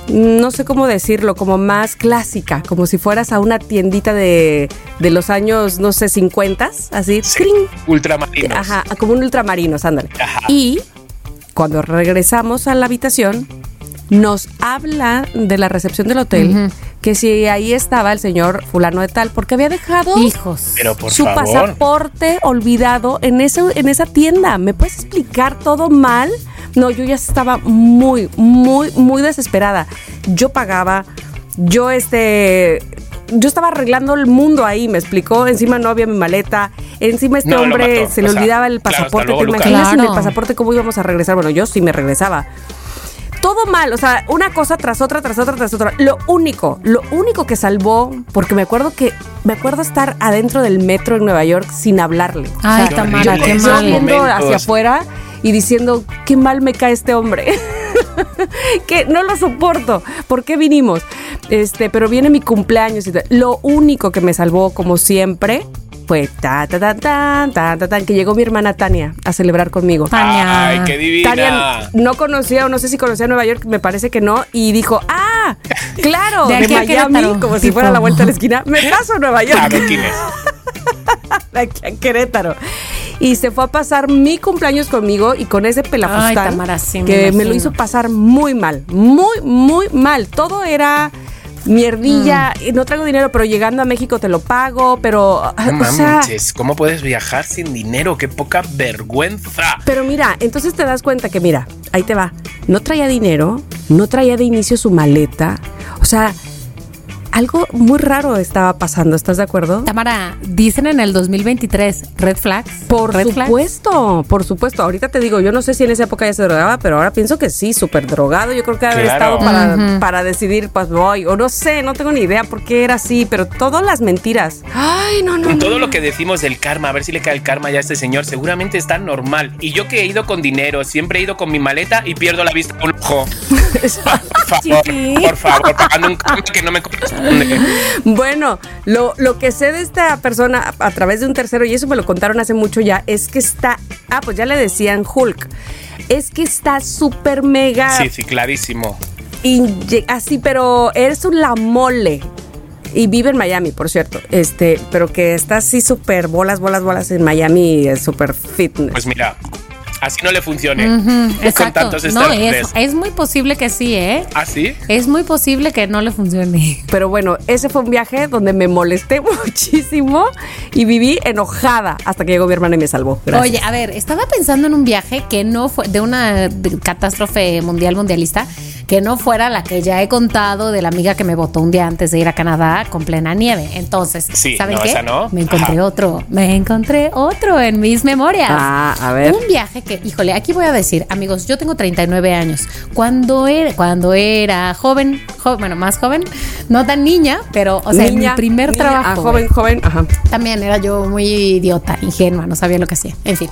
[SPEAKER 2] no sé cómo decirlo, como más clásica, como si fueras a una tiendita de, de los años, no sé, 50, así,
[SPEAKER 3] Sí, ultramarinos.
[SPEAKER 2] Ajá, como un ultramarinos, ándale.
[SPEAKER 3] Ajá.
[SPEAKER 2] Y cuando regresamos a la habitación, nos habla de la recepción del hotel que si ahí estaba el señor fulano de tal, porque había dejado
[SPEAKER 1] Hijos.
[SPEAKER 3] Pero por
[SPEAKER 2] su
[SPEAKER 3] favor.
[SPEAKER 2] pasaporte olvidado en, ese, en esa tienda. ¿Me puedes explicar todo mal? No, yo ya estaba muy, muy, muy desesperada. Yo pagaba, yo este... Yo estaba arreglando el mundo ahí, me explicó. Encima no había mi maleta. Encima este
[SPEAKER 3] No,
[SPEAKER 2] hombre se le
[SPEAKER 3] O sea,
[SPEAKER 2] olvidaba el
[SPEAKER 3] claro,
[SPEAKER 2] pasaporte.
[SPEAKER 3] luego,
[SPEAKER 2] ¿Te imaginas sin el pasaporte cómo íbamos a regresar? Bueno, yo sí me regresaba todo mal, o sea, una cosa tras otra, tras otra, tras otra. Lo único, lo único que salvó, porque me acuerdo que, me acuerdo estar adentro del metro en Nueva York sin hablarle. O
[SPEAKER 1] Ay,
[SPEAKER 2] sea,
[SPEAKER 1] Tamara,
[SPEAKER 2] yo,
[SPEAKER 1] qué mal.
[SPEAKER 2] viendo hacia afuera y diciendo, qué mal me cae este hombre. que no lo soporto. ¿Por qué vinimos? Este, pero viene mi cumpleaños y tal. Lo único que me salvó, como siempre, fue ta ta ta ta ta ta, ta, que llegó mi hermana Tania a celebrar conmigo.
[SPEAKER 1] Tania.
[SPEAKER 3] Ay, qué divina.
[SPEAKER 2] Tania no conocía o no sé si conocía Nueva York, me parece que no, y dijo, ah, claro,
[SPEAKER 1] De a
[SPEAKER 2] Miami,
[SPEAKER 1] Querétaro,
[SPEAKER 2] como si fuera la vuelta de la esquina, me paso a Nueva
[SPEAKER 3] A
[SPEAKER 2] York,
[SPEAKER 3] ver quién es.
[SPEAKER 2] de aquí a Querétaro. Y se fue a pasar mi cumpleaños conmigo y con ese
[SPEAKER 1] Ay,
[SPEAKER 2] pelafustán
[SPEAKER 1] Tamara, sí, me
[SPEAKER 2] que me lo hizo pasar muy mal, muy, muy mal. Todo era mierdilla,
[SPEAKER 1] Mm.
[SPEAKER 2] no traigo dinero, pero llegando a México te lo pago, pero,
[SPEAKER 3] No
[SPEAKER 2] o sea,
[SPEAKER 3] manches, ¿cómo puedes viajar sin dinero? ¡Qué poca vergüenza!
[SPEAKER 2] Pero mira, entonces te das cuenta que, mira, ahí te va. No traía dinero, no traía de inicio su maleta. O sea, algo muy raro estaba pasando, ¿estás de acuerdo?
[SPEAKER 1] Tamara, dicen en el 2023, red flags.
[SPEAKER 2] Por
[SPEAKER 1] red flags.
[SPEAKER 2] supuesto, por supuesto. Ahorita te digo, yo no sé si en esa época ya se drogaba, pero ahora pienso que sí, súper drogado. Yo creo que haber
[SPEAKER 3] Claro.
[SPEAKER 2] estado para, para decidir, pues voy, o no sé, no tengo ni idea por qué era así, pero todas las mentiras. Ay, no, no.
[SPEAKER 3] Con
[SPEAKER 2] no,
[SPEAKER 3] todo
[SPEAKER 2] no.
[SPEAKER 3] lo que decimos del karma, a ver si le cae el karma ya a este señor, seguramente está normal. Y yo que he ido con dinero, siempre he ido con mi maleta y pierdo la vista con un ojo. Por favor, por favor, pagando un karma que no me corresponde.
[SPEAKER 2] Bueno, lo, lo que sé de esta persona a, a través de un tercero, y eso me lo contaron hace mucho ya, es que está. Ah, pues ya le decían Hulk. Es que está súper mega.
[SPEAKER 3] Sí, sí, clarísimo.
[SPEAKER 2] así, pero es un la mole. Y vive en Miami, por cierto. Este, pero que está así súper bolas, bolas, bolas en Miami, es súper fitness.
[SPEAKER 3] Pues mira, así no le funcione.
[SPEAKER 1] Ujú,
[SPEAKER 3] Con
[SPEAKER 1] exacto.
[SPEAKER 3] tantos
[SPEAKER 1] No, es,
[SPEAKER 3] estrés.
[SPEAKER 1] es muy posible que sí, ¿eh?
[SPEAKER 3] ¿Ah, sí?
[SPEAKER 1] Es muy posible que no le funcione.
[SPEAKER 2] Pero bueno, ese fue un viaje donde me molesté muchísimo y viví enojada hasta que llegó mi hermana y me salvó. Gracias.
[SPEAKER 1] Oye, a ver, estaba pensando en un viaje que no fue de una catástrofe mundial mundialista, que no fuera la que ya he contado de la amiga que me votó un día antes de ir a Canadá con plena nieve. Entonces,
[SPEAKER 3] Sí,
[SPEAKER 1] ¿saben
[SPEAKER 3] no,
[SPEAKER 1] qué?
[SPEAKER 3] esa no.
[SPEAKER 1] Me encontré
[SPEAKER 3] Ajá.
[SPEAKER 1] otro, me encontré otro en mis memorias.
[SPEAKER 2] Ah, a ver.
[SPEAKER 1] Un viaje que, híjole, aquí voy a decir, amigos, yo tengo 39 años. Cuando era, cuando era joven, jo- bueno, más joven, no tan niña, pero, o sea, en mi primer
[SPEAKER 2] niña,
[SPEAKER 1] trabajo.
[SPEAKER 2] ah, joven, joven, ajá.
[SPEAKER 1] También era yo muy idiota, ingenua, no sabía lo que hacía. En fin,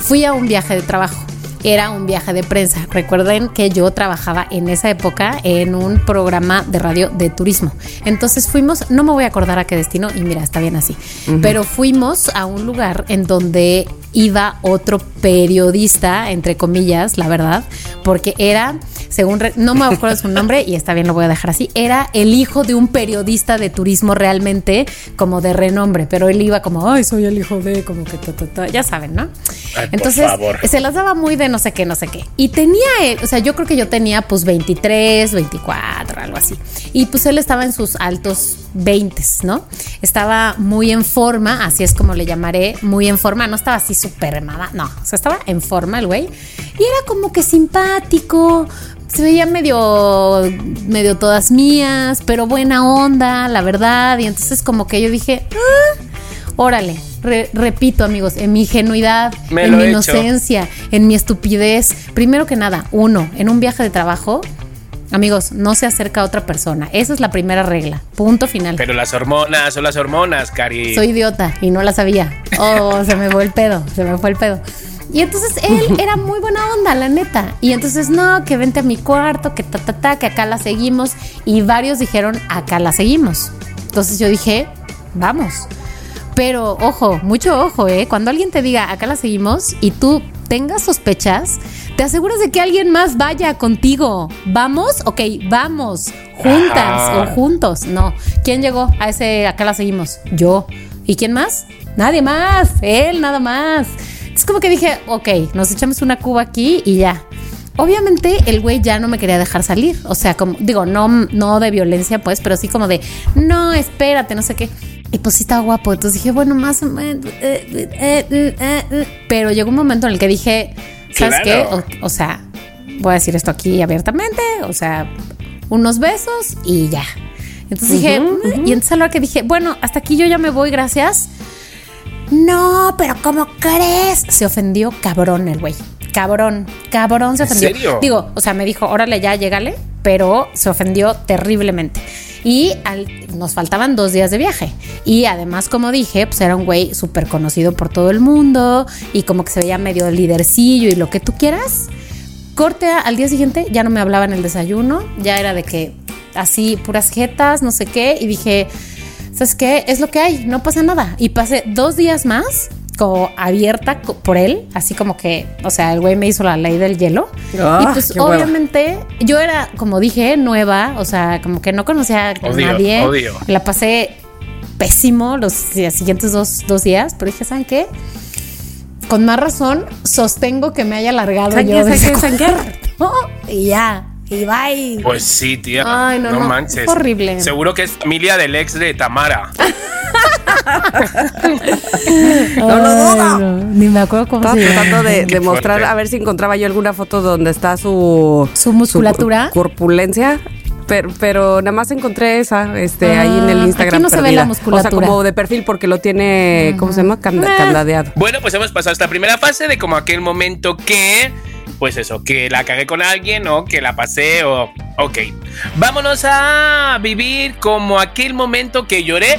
[SPEAKER 1] fui a un viaje de trabajo. Era un viaje de prensa. Recuerden que yo trabajaba en esa época en un programa de radio de turismo. Entonces fuimos, no me voy a acordar a qué destino, y mira, está bien así, pero fuimos a un lugar en donde iba otro periodista, entre comillas, la verdad, porque era, según, no me acuerdo su nombre y está bien, lo voy a dejar así, era el hijo de un periodista de turismo realmente como de renombre, pero él iba como, ay, soy el hijo de, como que, ta, ta, ta", ya saben, ¿no?
[SPEAKER 3] Ay,
[SPEAKER 1] Entonces, se las daba muy de no sé qué, no sé qué. Y tenía él, o sea, yo creo que yo tenía pues 23, 24, algo así. Y pues él estaba en sus altos 20, ¿no? Estaba muy en forma, así es como le llamaré, muy en forma. No estaba así súper mamá, no, o sea, estaba en forma el güey. Y era como que simpático, se veía medio, medio todas mías, pero buena onda, la verdad. Y entonces como que yo dije, ah, órale, repito amigos, en mi ingenuidad, en mi inocencia, en mi estupidez. Primero que nada, uno, en un viaje de trabajo, Amigos, no se acerca a otra persona. Esa es la primera regla. Punto final.
[SPEAKER 3] Pero las hormonas son las hormonas, Cari.
[SPEAKER 1] Soy idiota y no la sabía. Oh, se me fue el pedo, se me fue el pedo. Y entonces él era muy buena onda, la neta. Y entonces, no, que vente a mi cuarto, que ta, ta, ta, que acá la seguimos. Y varios dijeron, acá la seguimos. Entonces yo dije, vamos. Pero ojo, mucho ojo, ¿eh? Cuando alguien te diga, acá la seguimos, y tú tengas sospechas, te aseguras de que alguien más vaya contigo. ¿Vamos? Ok, vamos. Juntas o juntos. No. ¿Quién llegó a ese, acá la seguimos? Yo. ¿Y quién más? Nadie más. Él, nada más. Es como que dije, ok, nos echamos una cuba aquí y ya. Obviamente el güey ya no me quería dejar salir. O sea, como, digo, no, no de violencia, pues, pero sí como de, no, espérate, no sé qué. Y pues sí estaba guapo. Entonces dije, bueno, más o menos. Eh, eh, eh, pero llegó un momento en el que dije, ¿sabes qué? O, sea, voy a decir esto aquí abiertamente. O sea, unos besos y ya. Entonces dije, mm", y entonces a lo que dije, bueno, hasta aquí yo ya me voy, gracias. No, pero ¿cómo crees? Se ofendió cabrón el güey. Cabrón, cabrón se ofendió. ¿En serio? Digo, o sea, me dijo, órale, ya, llégale, pero se ofendió terriblemente. Y nos faltaban dos días de viaje. Y además, como dije, pues era un güey súper conocido por todo el mundo y como que se veía medio lidercillo y lo que tú quieras. Corte al día siguiente, ya no me hablaba en el desayuno, ya era de que así puras jetas, no sé qué, y dije, ¿sabes qué? Es lo que hay, no pasa nada. Y pasé dos días más como abierta por él, así como que, o sea, el güey me hizo la ley del hielo. y ah, pues obviamente yo era, como dije, nueva, o sea, como que no conocía a nadie. La pasé pésimo los siguientes dos, dos días, pero dije, ¿saben qué? Con más razón, sostengo que me haya alargado yo de ese Y ya. Y bye.
[SPEAKER 3] Pues sí, tía. Ay, no, no, manches.
[SPEAKER 1] horrible.
[SPEAKER 3] Seguro que es familia del ex de Tamara.
[SPEAKER 2] no lo dudo.
[SPEAKER 1] Ni me acuerdo cómo
[SPEAKER 2] Estaba tratando de, mostrar, a ver si encontraba yo alguna foto donde está su...
[SPEAKER 1] Su musculatura.
[SPEAKER 2] corpulencia. Pero, pero, nada más encontré esa este ahí en el ah, Instagram.
[SPEAKER 1] Aquí no se ve la musculatura.
[SPEAKER 2] O sea, como de perfil porque lo tiene, ¿cómo se llama? Eh. candadeado.
[SPEAKER 3] Bueno, pues hemos pasado esta primera fase de como aquel momento que pues eso, que la cagué con alguien o que la pasé o... Ok, vámonos a vivir como aquel momento que lloré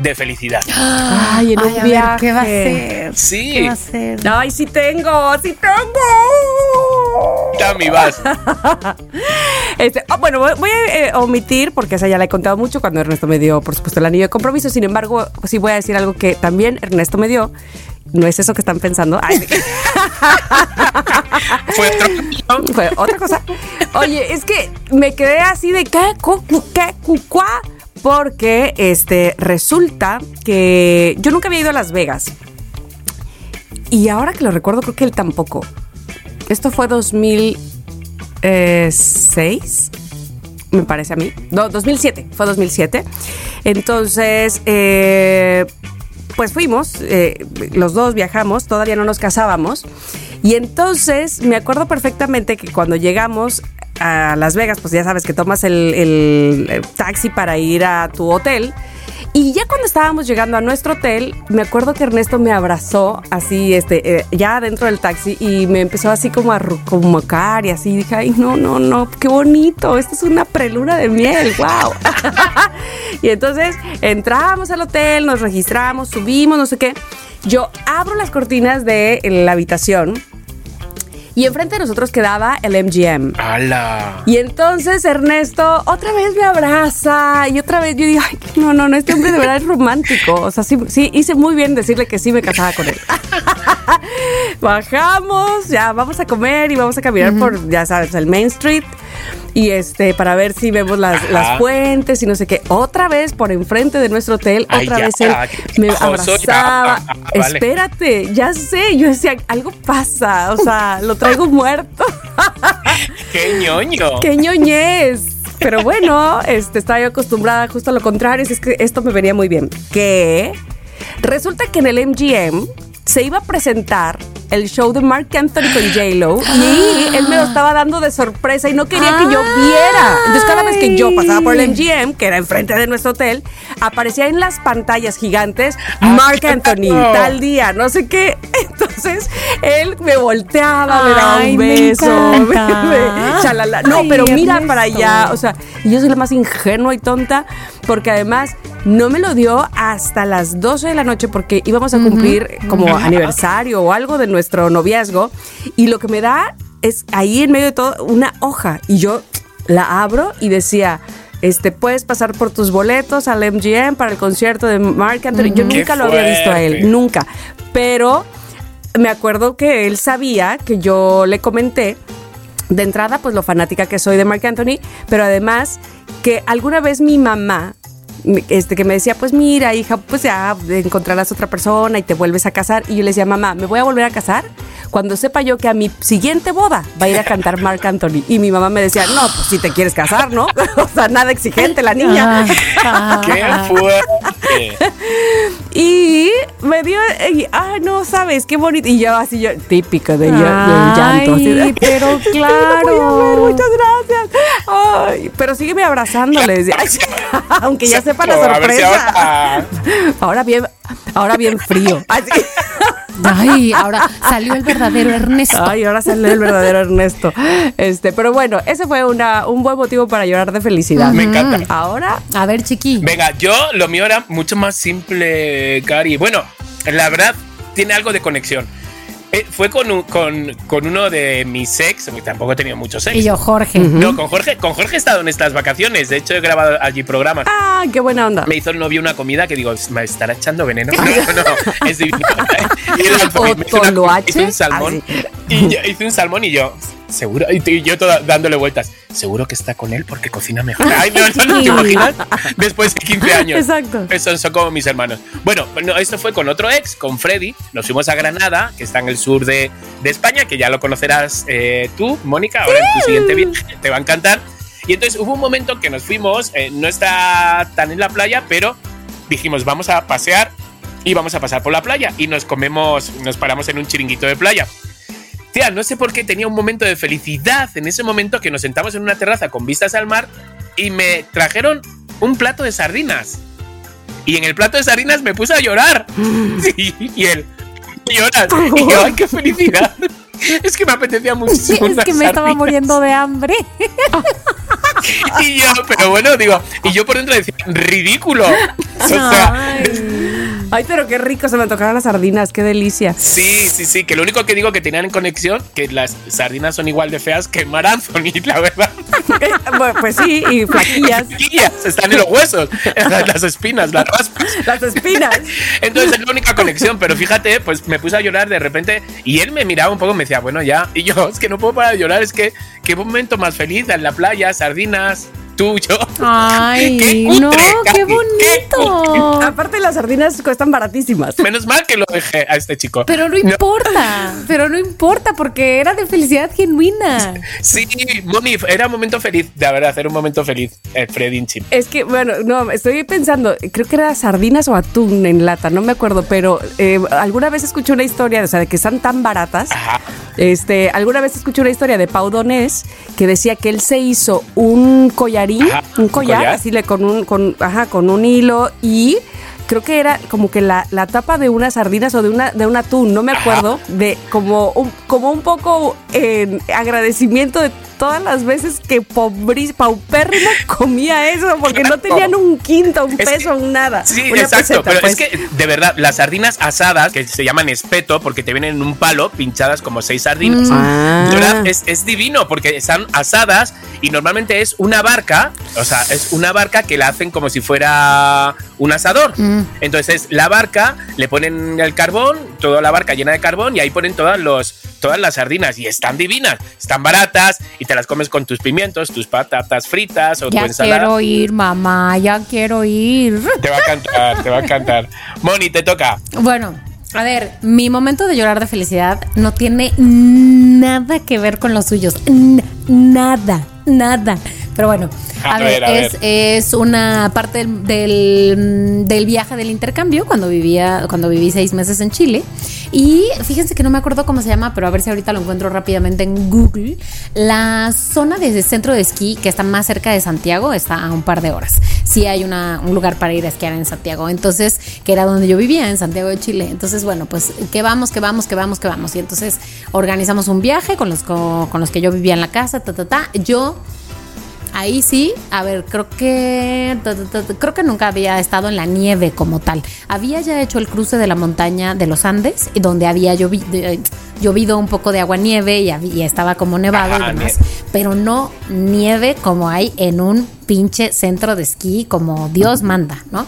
[SPEAKER 3] de felicidad.
[SPEAKER 1] Ay, en un viaje. ¿Qué va a ser?
[SPEAKER 3] Sí.
[SPEAKER 1] ¿Qué va a ser?
[SPEAKER 2] Ay, sí tengo, sí tengo.
[SPEAKER 3] Tami, vas.
[SPEAKER 2] Este, oh, bueno, voy a eh, omitir, porque esa ya la he contado mucho cuando Ernesto me dio, por supuesto, el anillo de compromiso. Sin embargo, sí voy a decir algo que también Ernesto me dio, no es eso que están pensando.
[SPEAKER 3] Fue,
[SPEAKER 2] Fue otra cosa. Oye, es que me quedé así de qué, qué, cuá, porque este resulta que yo nunca había ido a Las Vegas. Y ahora que lo recuerdo, creo que él tampoco. Esto fue 2006, me parece a mí. No, 2007, fue 2007. Entonces, eh, pues fuimos, eh, los dos viajamos, todavía no nos casábamos. Y entonces me acuerdo perfectamente que cuando llegamos a Las Vegas, pues ya sabes que tomas el taxi para ir a tu hotel. Y ya cuando estábamos llegando a nuestro hotel, me acuerdo que Ernesto me abrazó así, este, eh, ya dentro del taxi y me empezó así como a rucomocar y así. Dije, ay, no, no, no, qué bonito, esto es una prelura de miel, wow. y entonces entramos al hotel, nos registramos, subimos, no sé qué. Yo abro las cortinas de la habitación y enfrente de nosotros quedaba el MGM.
[SPEAKER 3] ¡Hala!
[SPEAKER 2] Y entonces Ernesto otra vez me abraza y otra vez yo digo, ay, no, no, no, este hombre de verdad es romántico. O sea, sí, sí, hice muy bien decirle que sí me casaba con él. Bajamos, ya vamos a comer y vamos a caminar por, ya sabes, el Main Street y este para ver si vemos las, las, puentes y no sé qué. Otra vez por enfrente de nuestro hotel, otra vez él me abrazaba. Espérate, ya sé, yo decía, algo pasa, o sea, lo traigo muerto.
[SPEAKER 3] ¡Qué ñoño!
[SPEAKER 2] ¡Qué ñoñez! Pero bueno, este, estaba yo acostumbrada justo a lo contrario, es que esto me venía muy bien. Que resulta que en el MGM se iba a presentar el show de Mark Anthony con J-Lo y él me lo estaba dando de sorpresa y no quería que yo viera. Entonces cada vez que yo pasaba por el MGM, que era enfrente de nuestro hotel, aparecía en las pantallas gigantes Mark Anthony, tal día, no sé qué. Entonces él me volteaba, me daba un
[SPEAKER 1] me
[SPEAKER 2] beso,
[SPEAKER 1] encanta.
[SPEAKER 2] me- chalala. No, pero mira para allá, o sea, yo soy la más ingenua y tonta porque además no me lo dio hasta las 12 de la noche porque íbamos a cumplir como aniversario o algo de nuestro noviazgo. Y lo que me da es ahí en medio de todo una hoja y yo la abro y decía este, puedes pasar por tus boletos al MGM para el concierto de Mark Anthony. Yo nunca lo había visto a él, nunca. Pero me acuerdo que él sabía que yo le comenté de entrada, pues lo fanática que soy de Mark Anthony, pero además que alguna vez mi mamá, este, que me decía, pues mira, hija, pues ya encontrarás otra persona y te vuelves a casar. Y yo le decía, mamá, ¿me voy a volver a casar? Cuando sepa yo que a mi siguiente boda va a ir a cantar Mark Anthony. Y mi mamá me decía, no, pues si te quieres casar, ¿no? o sea, nada exigente la niña.
[SPEAKER 1] Ah,
[SPEAKER 3] ¡Qué fuerte!
[SPEAKER 2] Y me dio, y, ay, no sabes, qué bonito. Y yo así, yo, típico de, yo- del llanto. Así de,
[SPEAKER 1] pero
[SPEAKER 2] "Sí, lo voy a ver,
[SPEAKER 1] claro.
[SPEAKER 2] muchas gracias. Ay, pero sígueme abrazando, le decía. Aunque ya sepa la
[SPEAKER 3] si
[SPEAKER 2] sorpresa.
[SPEAKER 3] ahora-
[SPEAKER 2] Ahora bien, ahora bien frío. Así.
[SPEAKER 1] Ay, ahora salió el verdadero Ernesto.
[SPEAKER 2] Ay, ahora sale el verdadero Ernesto. Este, pero bueno, ese fue una, un buen motivo para llorar de felicidad.
[SPEAKER 3] Me encanta.
[SPEAKER 2] Ahora,
[SPEAKER 1] A ver, chiqui.
[SPEAKER 3] Venga, yo lo mío era mucho más simple, Cari. Bueno, la verdad, tiene algo de conexión. Eh, fue con, un- con, con uno de mis ex, tampoco he tenido muchos ex.
[SPEAKER 1] Y yo, Jorge.
[SPEAKER 3] No, con Jorge, con Jorge he estado en estas vacaciones. De hecho, he grabado allí programas.
[SPEAKER 2] ah, qué buena onda.
[SPEAKER 3] Me hizo el novio una comida que digo, ¿me estará echando veneno? No, no, no, es divino. Y y hizo una- hizo un salmón. Y yo, hice un salmón y yo, seguro, y yo toda dándole vueltas, seguro que está con él porque cocina mejor. Ay, no, no, no, ¿te imaginas? Después de 15 años.
[SPEAKER 2] Exacto.
[SPEAKER 3] Esos son como mis hermanos. Bueno, no, esto fue con otro ex, con Freddy. Nos fuimos a Granada, que está en el sur de, de España, que ya lo conocerás eh, tú, Mónica, ahora en tu siguiente viaje. Te va a encantar. Y entonces hubo un momento que nos fuimos, eh, no está tan en la playa, pero dijimos, vamos a pasear y vamos a pasar por la playa. Y nos comemos, nos paramos en un chiringuito de playa. Tía, no sé por qué tenía un momento de felicidad en ese momento que nos sentamos en una terraza con vistas al mar y me trajeron un plato de sardinas. Y en el plato de sardinas me puse a llorar. Sí, y él, lloras. Y yo, ay, qué felicidad. Es que me apetecía muchísimo.
[SPEAKER 1] Es
[SPEAKER 3] unas
[SPEAKER 1] que me estaba muriendo de hambre.
[SPEAKER 3] Y yo, pero bueno, digo, y yo por dentro decía, ridículo. O sea,
[SPEAKER 2] Ay, pero qué rico, se me tocaron las sardinas, qué delicia.
[SPEAKER 3] sí, sí, sí, que lo único que digo que tenían en conexión, que las sardinas son igual de feas que Mar Anthony, la verdad.
[SPEAKER 2] bueno, pues sí, y flaquillas.
[SPEAKER 3] Chiquillas, están en los huesos, las espinas, las raspas.
[SPEAKER 2] Las espinas.
[SPEAKER 3] Entonces es la única conexión, pero fíjate, pues me puse a llorar de repente y él me miraba un poco, me decía, bueno, ya. Y yo, es que no puedo parar de llorar, es que qué momento más feliz en la playa, sardinas, tú, yo.
[SPEAKER 1] Ay,
[SPEAKER 3] Qué cutre,
[SPEAKER 1] no, qué bonito.
[SPEAKER 2] Aparte, las sardinas cuestan baratísimas.
[SPEAKER 3] Menos mal que lo dejé a este chico.
[SPEAKER 1] Pero no importa, pero no importa porque era de felicidad genuina.
[SPEAKER 3] Sí, Moni, era un momento feliz, de verdad, era un momento feliz, eh, Freddy.
[SPEAKER 2] Es que, bueno, no, estoy pensando, creo que era sardinas o atún en lata, no me acuerdo, pero eh, alguna vez escuché una historia, o sea, de que están tan baratas.
[SPEAKER 3] Ajá.
[SPEAKER 2] Este, alguna vez escuché una historia de Pau Donés que decía que él se hizo un collarín,
[SPEAKER 3] Ajá,
[SPEAKER 2] un collar,
[SPEAKER 3] collar.
[SPEAKER 2] así le con un, con, ajá, con un hilo y creo que era como que la, la tapa de unas sardinas o de una de un atún, no me acuerdo, de como un, como un poco en agradecimiento de todas las veces que pobrí, paupérrimo comía eso, porque no tenían un quinto, un peso, un nada.
[SPEAKER 3] Sí, exacto.
[SPEAKER 2] peseta,
[SPEAKER 3] pero
[SPEAKER 2] pues.
[SPEAKER 3] es que, de verdad, las sardinas asadas, que se llaman espeto, porque te vienen en un palo pinchadas como seis sardinas.
[SPEAKER 2] Ah.
[SPEAKER 3] De verdad, es, es divino porque están asadas y normalmente es una barca, o sea, es una barca que la hacen como si fuera un asador. Entonces, la barca, le ponen el carbón, toda la barca llena de carbón y ahí ponen todas, los, todas las sardinas y están divinas, están baratas y te las comes con tus pimientos, tus patatas fritas o
[SPEAKER 1] Ya
[SPEAKER 3] tu ensalada.
[SPEAKER 1] quiero ir, mamá, ya quiero ir.
[SPEAKER 3] Te va a cantar, te va a cantar. Moni, te toca.
[SPEAKER 1] Bueno, a ver, mi momento de llorar de felicidad no tiene nada que ver con los suyos. N- nada, nada. Pero bueno, a,
[SPEAKER 3] A
[SPEAKER 1] ver,
[SPEAKER 3] ver, a
[SPEAKER 1] es, es una parte del, del, del viaje del intercambio cuando vivía, cuando viví seis meses en Chile. Y fíjense que no me acuerdo cómo se llama, pero a ver si ahorita lo encuentro rápidamente en Google. La zona de centro de esquí que está más cerca de Santiago está a un par de horas. Sí hay una, un lugar para ir a esquiar en Santiago. Entonces, que era donde yo vivía, en Santiago de Chile. Entonces, bueno, pues que vamos, que vamos, que vamos, que vamos. Y entonces organizamos un viaje con los, con, con los que yo vivía en la casa, ta, ta, ta. Yo ahí sí, a ver, creo que creo que nunca había estado en la nieve como tal. Había ya hecho el cruce de la montaña de los Andes, donde había llovido un poco de agua nieve y, estaba como nevado y demás, pero no nieve como hay en un pinche centro de esquí como Dios manda, ¿no?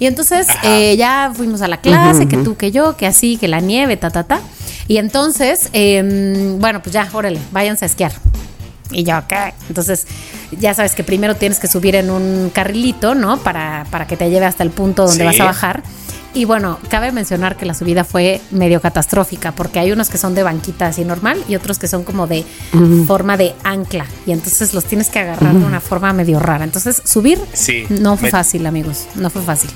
[SPEAKER 1] Y entonces eh, ya fuimos a la clase, que tú, que yo, que así, que la nieve, ta, ta, ta. Y entonces, em, bueno, pues ya, órale, váyanse a esquiar. Y yo, ok. Entonces, ya sabes que primero tienes que subir en un carrilito, ¿no? Para, para que te lleve hasta el punto donde vas a bajar. Y bueno, cabe mencionar que la subida fue medio catastrófica porque hay unos que son de banquita así normal y otros que son como de forma de ancla. Y entonces los tienes que agarrar de una forma medio rara. Entonces subir no fue fácil, amigos, no fue fácil.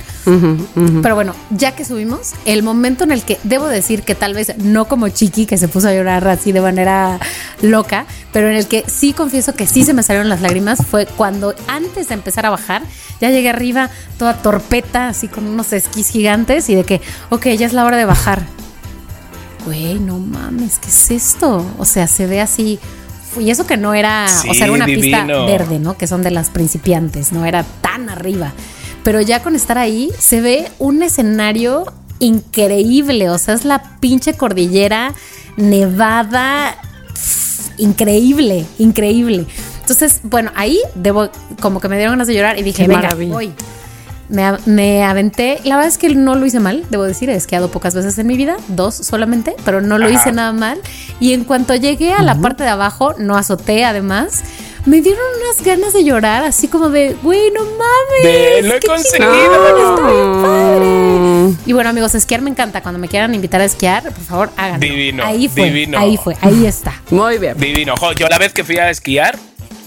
[SPEAKER 1] Pero bueno, ya que subimos, el momento en el que debo decir que tal vez no como Chiqui que se puso a llorar así de manera loca, pero en el que sí confieso que sí se me salieron las lágrimas fue cuando antes de empezar a bajar, ya llegué arriba toda torpeta, así con unos esquís gigantes y de que, ok, ya es la hora de bajar. Güey, no mames, ¿qué es esto? O sea, se ve así. Y eso que no era, o sea, era una pista verde, ¿no? Que son de las principiantes, no era tan arriba. Pero ya con estar ahí, se ve un escenario increíble. O sea, es la pinche cordillera nevada increíble, increíble. Entonces, bueno, ahí debo, como que me dieron ganas de llorar y dije, venga, voy. Me, me, aventé, la verdad es que no lo hice mal, debo decir, he esquiado pocas veces en mi vida, dos solamente, pero no lo hice nada mal. Y en cuanto llegué a la parte de abajo, no azoté además, me dieron unas ganas de llorar, así como de, güey, no mames.
[SPEAKER 3] lo he conseguido.
[SPEAKER 1] padre. Y bueno, amigos, esquiar me encanta. Cuando me quieran invitar a esquiar, por favor, háganlo.
[SPEAKER 3] Divino.
[SPEAKER 1] Ahí fue.
[SPEAKER 3] Divino.
[SPEAKER 1] Ahí fue. Ahí está.
[SPEAKER 2] Muy bien.
[SPEAKER 3] Divino. yo la vez que fui a esquiar,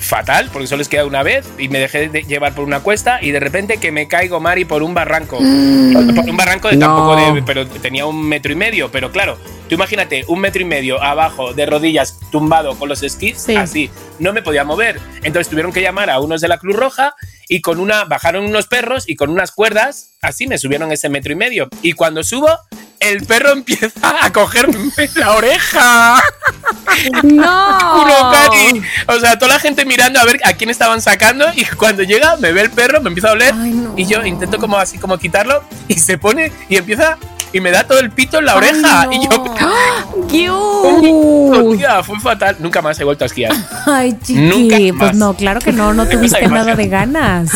[SPEAKER 3] fatal, porque solo esquiado una vez y me dejé de llevar por una cuesta y de repente que me caigo, Mari, por un barranco. Mm. Por un barranco de tampoco de. Pero tenía un metro y medio, pero claro, tú imagínate, un metro y medio abajo de rodillas, tumbado con los esquís, así. No me podía mover. Entonces tuvieron que llamar a unos de la Cruz Roja y con una. bajaron unos perros y con unas cuerdas, así me subieron ese metro y medio. Y cuando subo, el perro empieza a cogerme la oreja.
[SPEAKER 1] No.
[SPEAKER 3] O sea, toda la gente mirando a ver a quién estaban sacando y cuando llega me ve el perro, me empieza a oler y yo intento como así como quitarlo y se pone y empieza y me da todo el pito en la oreja y yo fue fatal. Nunca más he vuelto a esquiar.
[SPEAKER 1] Ay, chiqui, pues no, claro que no, no tuviste nada de ganas.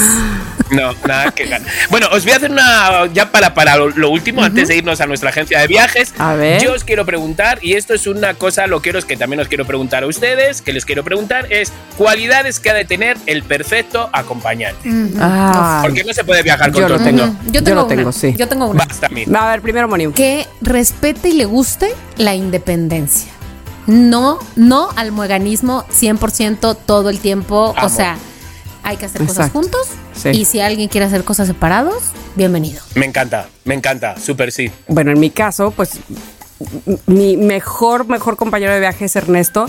[SPEAKER 3] No, nada que ganas. Bueno, os voy a hacer una ya para, para lo, último, antes de irnos a nuestra agencia de viajes.
[SPEAKER 2] A ver.
[SPEAKER 3] Yo os quiero preguntar, y esto es una cosa, lo quiero, es que también os quiero preguntar a ustedes, que les quiero preguntar, es cualidades que ha de tener el perfecto acompañante.
[SPEAKER 2] Ah.
[SPEAKER 3] Porque no se puede viajar con
[SPEAKER 2] yo
[SPEAKER 3] todo
[SPEAKER 2] lo tengo. Yo, tengo lo tengo, sí.
[SPEAKER 1] Yo tengo una.
[SPEAKER 3] Basta,
[SPEAKER 2] a ver, primero Moni.
[SPEAKER 1] Que respete y le guste la independencia. No, no al mueganismo 100% todo el tiempo. O sea, hay que hacer cosas juntos. Y si alguien quiere hacer cosas separados, bienvenido.
[SPEAKER 3] Me encanta, me encanta, súper sí.
[SPEAKER 2] Bueno, en mi caso, pues mi mejor, mejor compañero de viaje es Ernesto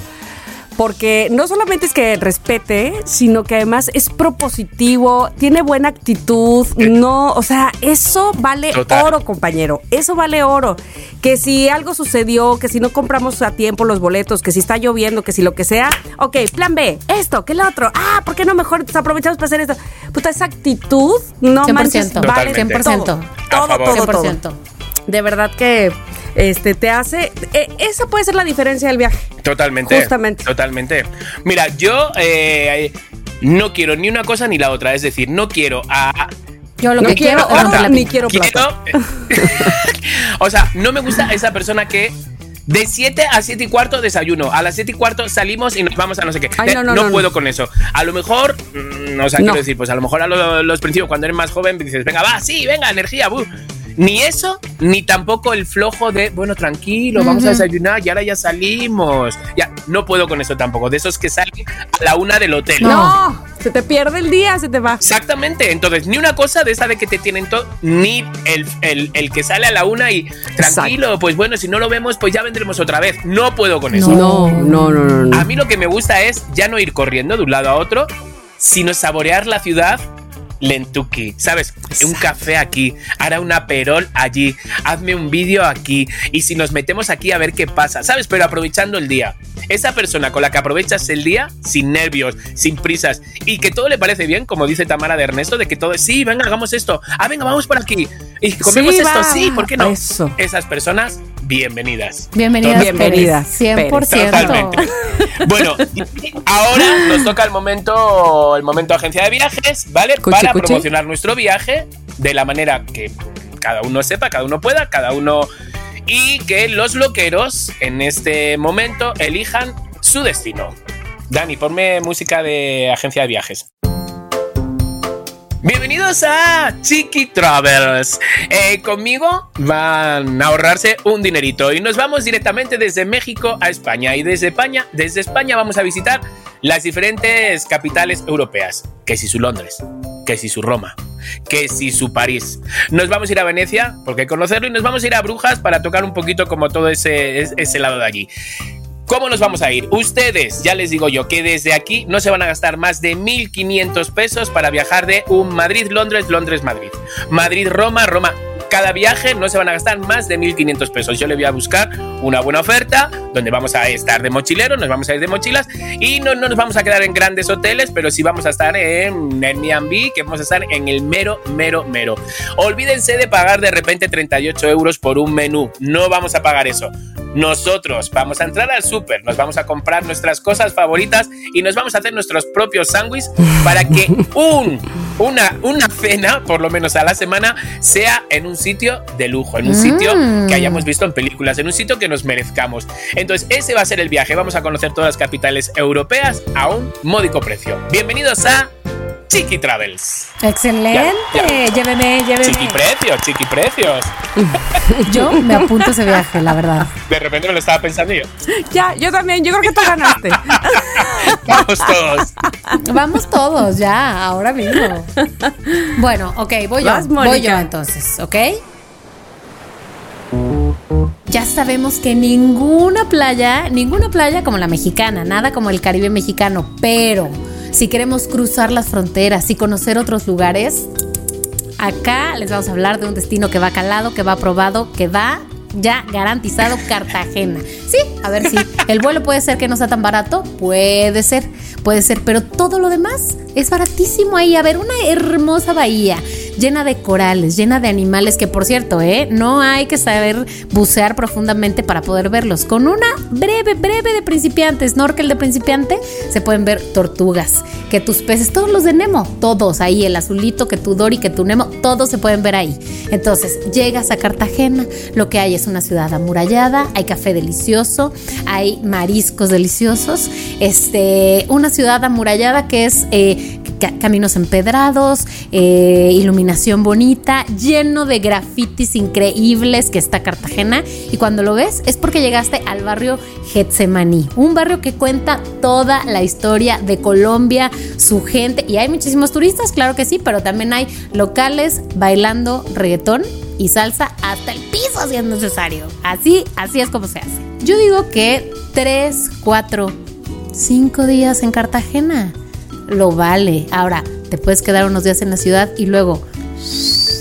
[SPEAKER 2] porque no solamente es que respete, sino que además es propositivo, tiene buena actitud, no, o sea, eso vale oro, compañero, eso vale oro. Que si algo sucedió, que si no compramos a tiempo los boletos, que si está lloviendo, que si lo que sea, ok, plan B, esto, que el otro, ah, ¿por qué no mejor aprovechamos para hacer esto? Puta, esa actitud, no 100%,
[SPEAKER 1] manches, vale 100%.
[SPEAKER 2] Todo, todo, todo, 100%. De verdad que este te hace. Eh, esa puede ser la diferencia del viaje.
[SPEAKER 3] Totalmente.
[SPEAKER 2] Justamente.
[SPEAKER 3] Totalmente. Mira, yo eh, no quiero ni una cosa ni la otra. Es decir, no quiero a.
[SPEAKER 1] Yo lo que quiero,
[SPEAKER 2] quiero ni quiero plata.
[SPEAKER 3] o sea, no me gusta esa persona que de 7 a 7 y cuarto desayuno. A las 7 y cuarto salimos y nos vamos a no sé qué. no, puedo con eso. A lo mejor, no mm, sé, quiero decir, pues a lo mejor a los, principios, cuando eres más joven, dices, venga, va, sí, venga, energía, buh. Ni eso, ni tampoco el flojo de, bueno, tranquilo, vamos a desayunar y ahora ya salimos. Ya, no puedo con eso tampoco. De esos que salen a la una del hotel.
[SPEAKER 2] No, Se te pierde el día, se te va.
[SPEAKER 3] Exactamente. Entonces, ni una cosa de esa de que te tienen todo, ni el, el- el que sale a la una y tranquilo, pues bueno, si no lo vemos, pues ya vendremos otra vez. No puedo con eso.
[SPEAKER 2] No, no, no, no. no.
[SPEAKER 3] A mí lo que me gusta es ya no ir corriendo de un lado a otro, sino saborear la ciudad lentuki, ¿sabes? Un café aquí, hará una perol allí, hazme un vídeo aquí y si nos metemos aquí a ver qué pasa, ¿sabes? Pero aprovechando el día. Esa persona con la que aprovechas el día sin nervios, sin prisas y que todo le parece bien, como dice Tamara de Ernesto, de que todo es, sí, venga, hagamos esto, ah, venga, vamos por aquí y comemos
[SPEAKER 2] Sí,
[SPEAKER 3] esto,
[SPEAKER 2] va.
[SPEAKER 3] sí, ¿por qué no?
[SPEAKER 2] Eso.
[SPEAKER 3] Esas personas, bienvenidas.
[SPEAKER 1] Bienvenidas,
[SPEAKER 2] Bienvenidas,
[SPEAKER 1] Pérez. 100%.
[SPEAKER 3] Totalmente. Bueno, ahora nos toca el momento, el momento agencia de viajes, ¿vale?
[SPEAKER 2] Cuchi,
[SPEAKER 3] Para promocionar nuestro viaje de la manera que cada uno sepa, cada uno pueda, cada uno y que los loqueros en este momento elijan su destino. Dani, ponme música de agencia de viajes. Bienvenidos a Chiqui Travels. Eh, conmigo van a ahorrarse un dinerito y nos vamos directamente desde México a España y desde España, desde España vamos a visitar las diferentes capitales europeas. Que si su Londres, que si su Roma, que si su París. Nos vamos a ir a Venecia porque conocerlo y nos vamos a ir a Brujas para tocar un poquito como todo ese, ese lado de allí. ¿Cómo nos vamos a ir? Ustedes, ya les digo yo, que desde aquí no se van a gastar más de 1.500 pesos para viajar de un Madrid-Londres, Londres-Madrid. Madrid-Roma, Roma. Cada viaje no se van a gastar más de 1.500 pesos. Yo le voy a buscar una buena oferta donde vamos a estar de mochilero, nos vamos a ir de mochilas y no, no nos vamos a quedar en grandes hoteles, pero sí vamos a estar en Airbnb, que vamos a estar en el mero, mero, mero. Olvídense de pagar de repente 38 euros por un menú. No vamos a pagar eso. Nosotros vamos a entrar al súper, nos vamos a comprar nuestras cosas favoritas y nos vamos a hacer nuestros propios sándwiches para que un, una, una cena, por lo menos a la semana, sea en un sitio de lujo, en un sitio que hayamos visto en películas, en un sitio que nos merezcamos. Entonces, ese va a ser el viaje. Vamos a conocer todas las capitales europeas a un módico precio. Bienvenidos a Chiqui Travels.
[SPEAKER 1] Excelente.
[SPEAKER 3] Ya, ya.
[SPEAKER 1] Lléveme, lléveme.
[SPEAKER 3] Chiqui precios, chiqui precios.
[SPEAKER 1] Yo me apunto a ese viaje, la verdad.
[SPEAKER 3] De repente me lo estaba pensando yo.
[SPEAKER 2] Ya, yo también, yo creo que tú ganaste.
[SPEAKER 3] Vamos todos.
[SPEAKER 1] Vamos todos ya, ahora mismo. Bueno, ok, voy yo.
[SPEAKER 2] Vas,
[SPEAKER 1] Voy yo entonces, ¿ok? Ya sabemos que ninguna playa, ninguna playa como la mexicana, nada como el Caribe mexicano, pero si queremos cruzar las fronteras y conocer otros lugares, acá les vamos a hablar de un destino que va calado, que va aprobado, que va ya garantizado Cartagena. Sí, a ver si el vuelo puede ser que no sea tan barato, puede ser, puede ser, pero todo lo demás es baratísimo ahí. A ver, una hermosa bahía llena de corales, llena de animales que por cierto, ¿eh? no hay que saber bucear profundamente para poder verlos. Con una breve, breve de principiante, snorkel de principiante, se pueden ver tortugas, que tus peces, todos los de Nemo, todos ahí, el azulito, que tu Dory, que tu Nemo, todos se pueden ver ahí. Entonces, llegas a Cartagena, lo que hay es una ciudad amurallada, hay café delicioso, hay mariscos deliciosos, este, una ciudad amurallada que es eh, ca- caminos empedrados, eh, iluminación bonita, lleno de grafitis increíbles que está Cartagena. Y cuando lo ves es porque llegaste al barrio Getsemaní, un barrio que cuenta toda la historia de Colombia, su gente. Y hay muchísimos turistas, claro que sí, pero también hay locales bailando reggaetón y salsa hasta el piso si es necesario. Así, así es como se hace. Yo digo que tres, cuatro, cinco días en Cartagena lo vale. Ahora, te puedes quedar unos días en la ciudad y luego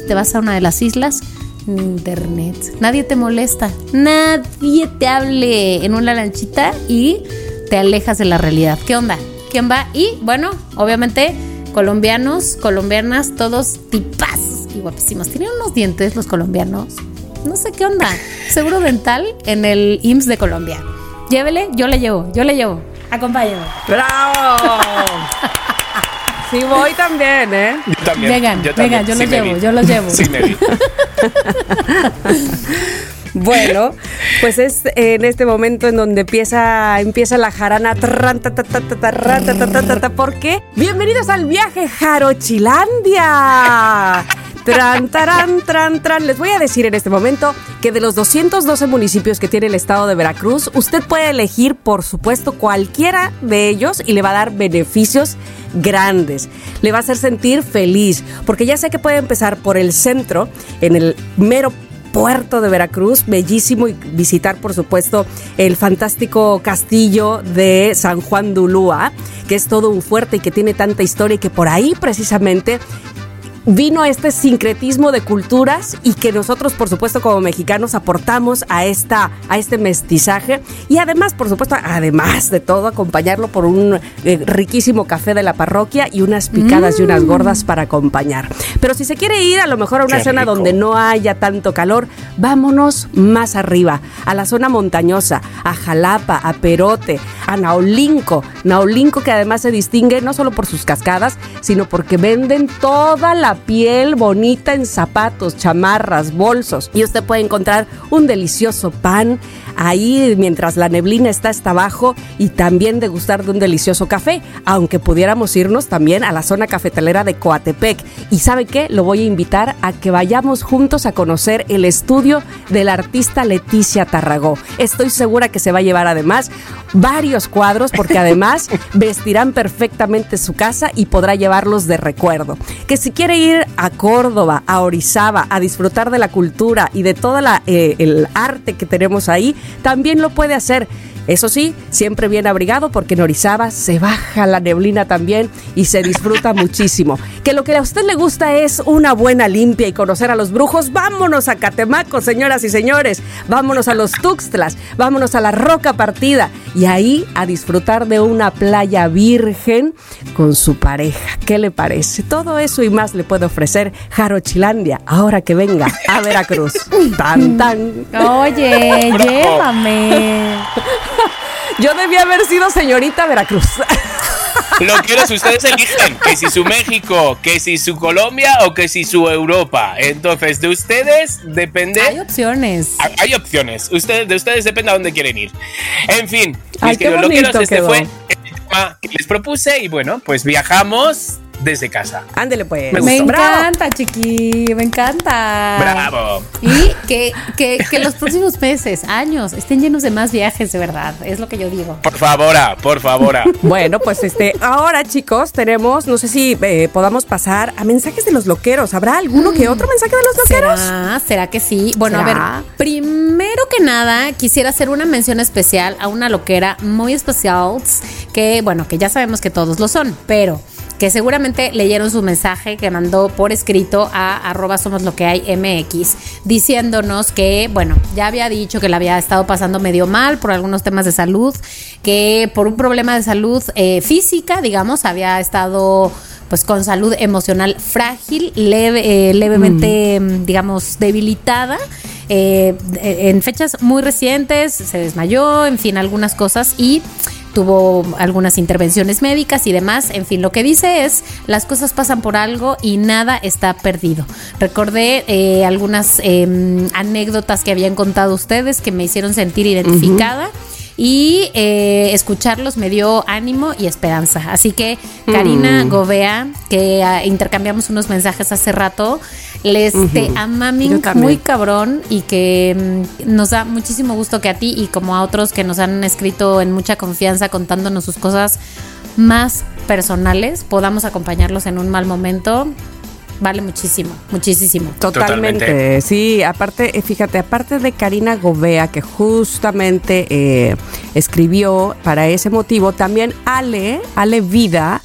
[SPEAKER 1] te vas a una de las islas. Internet. Nadie te molesta. Nadie te hable en una lanchita y te alejas de la realidad. ¿Qué onda? ¿Quién va? Y bueno, obviamente, colombianos, colombianas, todos tipazos y guapísimos. Tienen unos dientes los colombianos. No sé qué onda. Seguro dental en el IMSS de Colombia. Llévele, yo le llevo, yo le llevo. Acompáñame.
[SPEAKER 2] ¡Bravo! Sí, voy también, ¿eh?
[SPEAKER 3] Yo también.
[SPEAKER 1] Vengan,
[SPEAKER 3] yo también.
[SPEAKER 1] vengan, yo
[SPEAKER 3] Sí
[SPEAKER 1] los llevo,
[SPEAKER 3] vi.
[SPEAKER 1] yo los llevo.
[SPEAKER 3] Sí, me vi.
[SPEAKER 2] Bueno, pues es en este momento en donde empieza, empieza la jarana. ¿Por qué? Bienvenidos al viaje Jarochilandia. Tran, taran, tran, tran. Les voy a decir en este momento que de los 212 municipios que tiene el estado de Veracruz, usted puede elegir, por supuesto, cualquiera de ellos y le va a dar beneficios grandes. Le va a hacer sentir feliz, porque ya sé que puede empezar por el centro, en el mero puerto de Veracruz, bellísimo y visitar por supuesto el fantástico castillo de San Juan de que es todo un fuerte y que tiene tanta historia y que por ahí precisamente vino este sincretismo de culturas y que nosotros, por supuesto, como mexicanos aportamos a, esta, a este mestizaje y además, por supuesto, además de todo, acompañarlo por un eh, riquísimo café de la parroquia y unas picadas y unas mm. gordas para acompañar. Pero si se quiere ir a lo mejor a una zona donde no haya tanto calor, vámonos más arriba, a la zona montañosa, a Jalapa, a Perote, a Naulinco. Naulinco que además se distingue no solo por sus cascadas, sino porque venden toda la piel bonita en zapatos, chamarras, bolsos. Y usted puede encontrar un delicioso pan ahí mientras la neblina está hasta abajo y también degustar de un delicioso café, aunque pudiéramos irnos también a la zona cafetalera de Coatepec. Y sabe qué, lo voy a invitar a que vayamos juntos a conocer el estudio del artista Leticia Tarragó. Estoy segura que se va a llevar además varios cuadros porque además vestirán perfectamente su casa y podrá llevarlos de recuerdo. Que si quiere ir a Córdoba, a Orizaba, a disfrutar de la cultura y de todo eh, el arte que tenemos ahí, también lo puede hacer. Eso sí, siempre bien abrigado porque en Orizaba se baja la neblina también y se disfruta muchísimo. Que lo que a usted le gusta es una buena limpia y conocer a los brujos, vámonos a Catemaco, señoras y señores. Vámonos a los Tuxtlas, vámonos a la Roca Partida y ahí a disfrutar de una playa virgen con su pareja. ¿Qué le parece? Todo eso y más le puede ofrecer Jarochilandia ahora que venga a Veracruz. tan tan.
[SPEAKER 1] Oye, llévame.
[SPEAKER 2] Yo debía haber sido señorita Veracruz.
[SPEAKER 3] Lo quiero si ustedes eligen, que si su México, que si su Colombia o que si su Europa. Entonces, de ustedes depende.
[SPEAKER 1] Hay opciones.
[SPEAKER 3] Hay, opciones. Ustedes, de ustedes depende a dónde quieren ir. En fin, queridos loqueros, este fue el tema que les propuse y bueno, pues viajamos desde casa.
[SPEAKER 2] Ándele pues.
[SPEAKER 1] Me, encanta, chiqui, me encanta.
[SPEAKER 3] Bravo.
[SPEAKER 1] Y que, que, que, los próximos meses, años, estén llenos de más viajes, de verdad. Es lo que yo digo.
[SPEAKER 3] Por favor, por favor.
[SPEAKER 2] bueno, pues este, ahora chicos, tenemos, no sé si eh, podamos pasar a mensajes de los loqueros. ¿Habrá alguno que otro mensaje de los loqueros?
[SPEAKER 1] ¿Será, ¿Será que sí? Bueno, a ver, primero que nada, quisiera hacer una mención especial a una loquera muy especial, que bueno, que ya sabemos que todos lo son, pero que seguramente leyeron su mensaje que mandó por escrito a arroba somos lo que hay MX, diciéndonos que, bueno, ya había dicho que le había estado pasando medio mal por algunos temas de salud, que por un problema de salud eh, física, digamos, había estado pues con salud emocional frágil, leve, eh, levemente, mm. digamos, debilitada. Eh, en fechas muy recientes se desmayó, en fin, algunas cosas y tuvo algunas intervenciones médicas y demás. En fin, lo que dice es, las cosas pasan por algo y nada está perdido. Recordé eh, algunas em, anécdotas que habían contado ustedes que me hicieron sentir identificada. Y eh, escucharlos me dio ánimo y esperanza. Así que, Karina mm. Govea, que ah, intercambiamos unos mensajes hace rato, les te ama muy cabrón y que mm, nos da muchísimo gusto que a ti y como a otros que nos han escrito en mucha confianza contándonos sus cosas más personales, podamos acompañarlos en un mal momento vale muchísimo, muchísimo.
[SPEAKER 2] Totalmente. Sí, aparte, eh, fíjate, aparte de Karina Gobea, que justamente eh, escribió para ese motivo, también Ale, Ale Vida,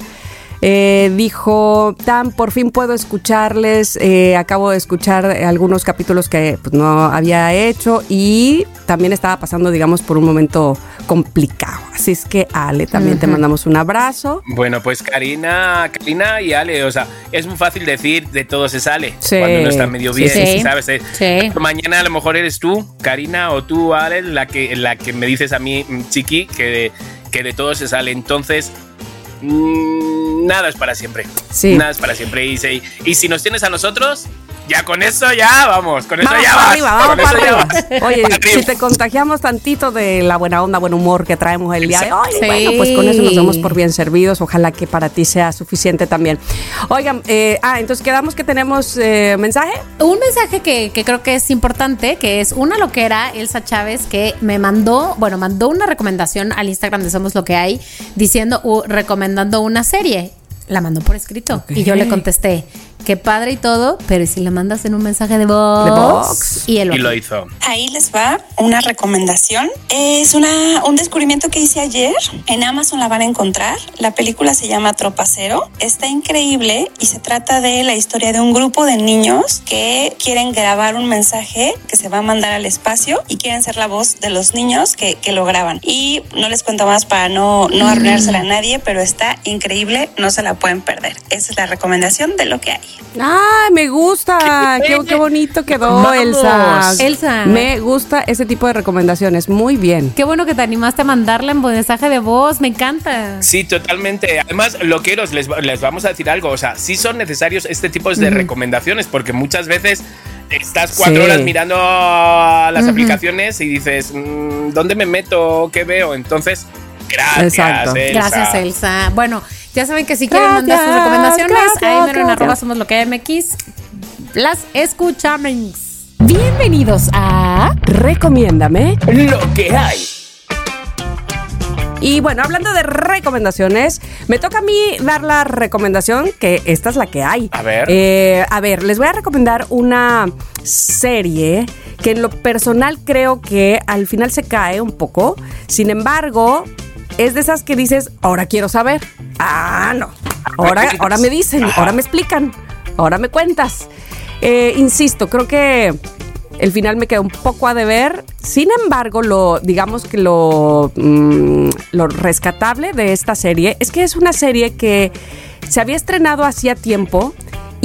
[SPEAKER 2] eh, dijo, Tan, por fin puedo escucharles, eh, acabo de escuchar algunos capítulos que pues, no había hecho y también estaba pasando, digamos, por un momento complicado. Así es que Ale, también te mandamos un abrazo.
[SPEAKER 3] Bueno, pues Karina, Karina y Ale, o sea, es muy fácil decir de todo se sale cuando uno está medio bien, ¿sabes? Eh, mañana a lo mejor eres tú, Karina, o tú, Ale, la que, la que me dices a mí, Chiqui, que que de todo se sale. Entonces, Mm, nada es para siempre. Sí. Nada es para siempre. Y, y si nos tienes a nosotros, ya con eso ya vamos, con eso ya vas. Arriba, vamos para
[SPEAKER 2] arriba. Oye, si te contagiamos tantito de la buena onda, buen humor que traemos el día de hoy, bueno, pues con eso nos damos por bien servidos. Ojalá que para ti sea suficiente también. Oigan, eh, ah, entonces quedamos que tenemos eh, mensaje.
[SPEAKER 1] Un mensaje que, que, creo que es importante, que es una loquera, Elsa Chávez, que me mandó, bueno, mandó una recomendación al Instagram de Somos Lo que hay, diciendo, recomendando una serie la mandó por escrito. Y yo le contesté, qué padre y todo, pero si la mandas en un mensaje de voz.
[SPEAKER 2] De voz.
[SPEAKER 1] Y él
[SPEAKER 3] Y lo hizo.
[SPEAKER 4] Ahí les va una recomendación. Es una, un descubrimiento que hice ayer. En Amazon la van a encontrar. La película se llama Tropa Cero. Está increíble y se trata de la historia de un grupo de niños que quieren grabar un mensaje que se va a mandar al espacio y quieren ser la voz de los niños que, que lo graban. Y no les cuento más para no, no arruinársela a nadie, pero está increíble. No se la pueden perder. Esa es la recomendación de lo que hay.
[SPEAKER 2] ¡Ay, me gusta! ¡Qué, qué bonito quedó,
[SPEAKER 3] Vamos.
[SPEAKER 2] Elsa!
[SPEAKER 1] Elsa.
[SPEAKER 2] Me gusta ese tipo de recomendaciones. Muy bien.
[SPEAKER 1] Qué bueno que te animaste a mandarla en mensaje de voz, me encanta.
[SPEAKER 3] Sí, totalmente. Además, loqueros, les, les vamos a decir algo. O sea, sí son necesarios este tipo de recomendaciones porque muchas veces estás cuatro
[SPEAKER 2] Sí.
[SPEAKER 3] horas mirando las aplicaciones y dices, mm, ¿dónde me meto? ¿Qué veo? Entonces, gracias,
[SPEAKER 2] Exacto.
[SPEAKER 3] Elsa.
[SPEAKER 1] Gracias, Elsa. Bueno, ya saben que si quieren mandar sus recomendaciones,
[SPEAKER 2] gracias,
[SPEAKER 1] ahí mero en arroba somos lo que MX. Las escuchamos. Bienvenidos a
[SPEAKER 2] Recomiéndame.
[SPEAKER 3] Lo que hay.
[SPEAKER 2] Y bueno, hablando de recomendaciones, me toca a mí dar la recomendación que esta es la que hay.
[SPEAKER 3] A ver.
[SPEAKER 2] Eh, a ver, les voy a recomendar una serie que en lo personal creo que al final se cae un poco. Sin embargo, es de esas que dices, ahora quiero saber. Ah, no. Ahora, ahora me dicen, ahora me explican, ahora me cuentas. Eh, insisto, creo que el final me queda un poco a deber. Sin embargo, lo, digamos que lo, mm, lo rescatable de esta serie es que es una serie que se había estrenado hacía tiempo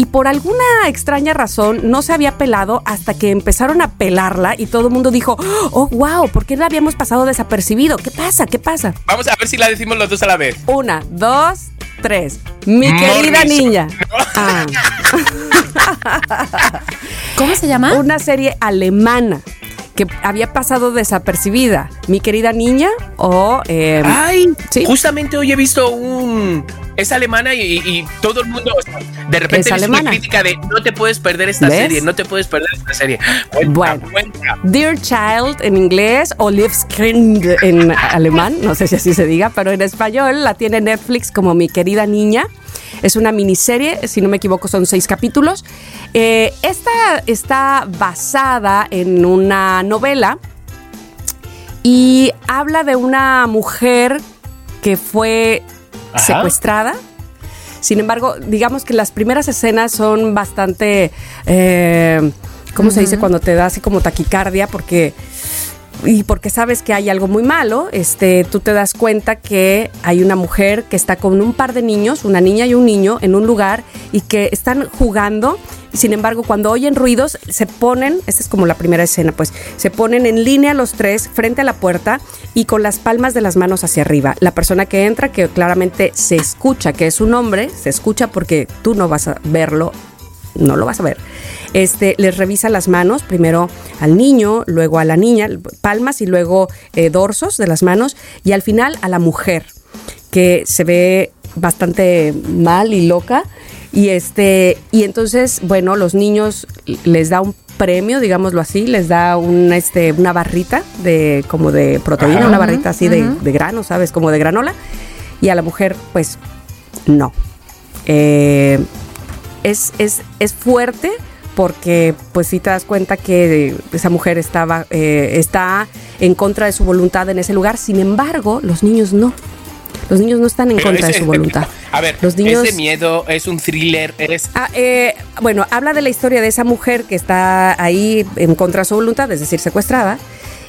[SPEAKER 2] y por alguna extraña razón no se había pelado hasta que empezaron a pelarla y todo el mundo dijo, oh, wow, ¿por qué la habíamos pasado desapercibido? ¿Qué pasa? ¿Qué pasa?
[SPEAKER 3] Vamos a ver si la decimos los dos a la vez.
[SPEAKER 2] Una, dos, tres. Mi querida
[SPEAKER 3] Morrison.
[SPEAKER 2] niña. Ah.
[SPEAKER 1] ¿Cómo se llama?
[SPEAKER 2] una serie alemana que había pasado desapercibida. Mi querida niña o... eh,
[SPEAKER 3] Ay,
[SPEAKER 2] Sí.
[SPEAKER 3] justamente hoy he visto un. Es alemana y, y todo el mundo. De repente
[SPEAKER 2] Es
[SPEAKER 3] una crítica de no te puedes perder esta
[SPEAKER 2] ¿Ves?
[SPEAKER 3] serie, no te puedes perder esta serie. Cuenta,
[SPEAKER 2] Bueno.
[SPEAKER 3] cuenta.
[SPEAKER 2] Dear Child en inglés o Liebskind en alemán, no sé si así se diga, pero en español la tiene Netflix como Mi querida niña. Es una miniserie, si no me equivoco son seis capítulos. Eh, esta está basada en una novela y habla de una mujer que fue
[SPEAKER 3] Ajá.
[SPEAKER 2] secuestrada. Sin embargo, digamos que las primeras escenas son bastante, eh, ¿cómo se dice cuando te da así como taquicardia? Porque y porque sabes que hay algo muy malo, este, tú te das cuenta que hay una mujer que está con un par de niños, una niña y un niño, en un lugar y que están jugando. Sin embargo, cuando oyen ruidos, se ponen, esta es como la primera escena, pues, se ponen en línea los tres frente a la puerta y con las palmas de las manos hacia arriba. La persona que entra, que claramente se escucha que es un hombre, se escucha porque tú no vas a verlo no lo vas a ver. Este, les revisa las manos, primero al niño, luego a la niña, palmas y luego eh, dorsos de las manos y al final a la mujer, que se ve bastante mal y loca. Y este, y entonces, bueno, los niños les da un premio, digámoslo así, les da una, este, una barrita de como de proteína,
[SPEAKER 3] Ajá.
[SPEAKER 2] una barrita así de, de grano, ¿sabes? Como de granola. Y a la mujer, pues, no. Eh, es, es, es fuerte porque pues si te das cuenta que esa mujer estaba, eh, está en contra de su voluntad en ese lugar, sin embargo, los niños no. Los niños no están en
[SPEAKER 3] Pero
[SPEAKER 2] contra
[SPEAKER 3] es-
[SPEAKER 2] de su voluntad.
[SPEAKER 3] A ver,
[SPEAKER 2] los niños...
[SPEAKER 3] es de miedo, es un thriller, es.
[SPEAKER 2] Ah, eh, bueno, habla de la historia de esa mujer que está ahí en contra de su voluntad, es decir, secuestrada.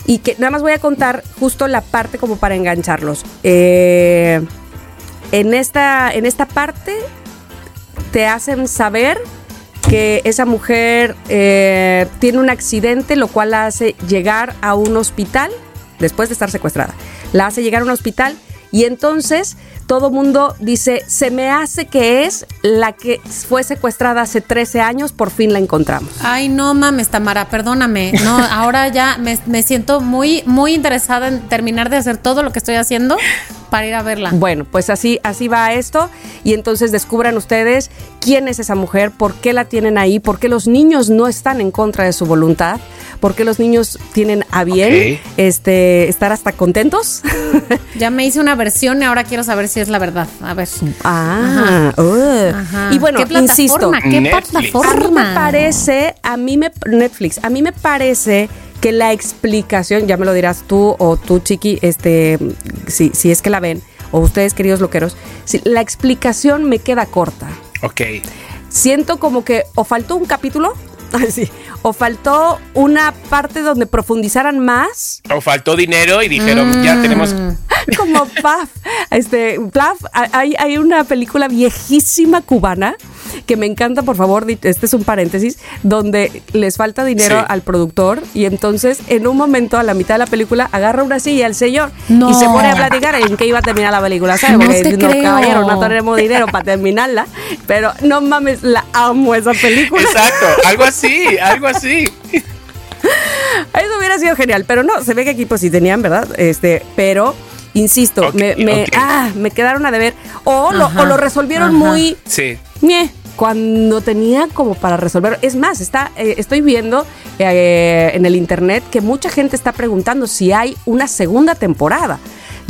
[SPEAKER 2] Y que nada más voy a contar justo la parte como para engancharlos. Eh, en, esta, en esta parte te hacen saber que esa mujer eh, tiene un accidente, lo cual la hace llegar a un hospital después de estar secuestrada. La hace llegar a un hospital y entonces todo mundo dice, se me hace que es la que fue secuestrada hace 13 años, por fin la encontramos.
[SPEAKER 1] Ay, no mames, Tamara, perdóname. No, ahora ya me, me siento muy, muy interesada en terminar de hacer todo lo que estoy haciendo para ir a verla.
[SPEAKER 2] Bueno, pues así, así va esto. Y entonces descubran ustedes quién es esa mujer, por qué la tienen ahí, por qué los niños no están en contra de su voluntad, por qué los niños tienen a bien este, estar hasta contentos.
[SPEAKER 1] Ya me hice una versión y ahora quiero saber si es la verdad. A ver.
[SPEAKER 2] ah, uh.
[SPEAKER 1] Ajá.
[SPEAKER 2] y bueno,
[SPEAKER 1] ¿Qué
[SPEAKER 2] insisto.
[SPEAKER 1] plataforma? ¿Qué
[SPEAKER 3] Netflix.
[SPEAKER 1] plataforma?
[SPEAKER 2] A mí me parece, a mí me Netflix, a mí me parece que la explicación, ya me lo dirás tú o tú, Chiqui, este, si, si es que la ven, o ustedes, queridos loqueros, si, la explicación me queda corta.
[SPEAKER 3] Ok.
[SPEAKER 2] Siento como que o faltó un capítulo, así, o faltó una parte donde profundizaran más,
[SPEAKER 3] O faltó dinero y dijeron,
[SPEAKER 1] Mm.
[SPEAKER 3] ya tenemos.
[SPEAKER 2] como Plaf. Este, Plaf, hay, hay una película viejísima cubana que me encanta, por favor, este es un paréntesis, donde les falta dinero
[SPEAKER 3] Sí.
[SPEAKER 2] al productor y entonces en un momento a la mitad de la película agarra una silla al señor
[SPEAKER 1] No.
[SPEAKER 2] y se pone a platicar en qué iba a terminar la película, ¿sabes?
[SPEAKER 1] No
[SPEAKER 2] Porque
[SPEAKER 1] te
[SPEAKER 2] no,
[SPEAKER 1] creo.
[SPEAKER 2] caballero, no tenemos dinero para terminarla, pero no mames, la amo esa película.
[SPEAKER 3] Exacto, algo así, algo así.
[SPEAKER 2] Eso hubiera sido genial, pero no, se ve que aquí pues sí tenían, ¿verdad? Este, pero insisto, me, me- ah, me quedaron a deber. O lo,
[SPEAKER 1] Ajá,
[SPEAKER 2] o lo resolvieron
[SPEAKER 1] ajá.
[SPEAKER 2] muy
[SPEAKER 3] Sí.
[SPEAKER 2] cuando tenía como para resolver. Es más, está, eh, estoy viendo eh, en el internet que mucha gente está preguntando si hay una segunda temporada.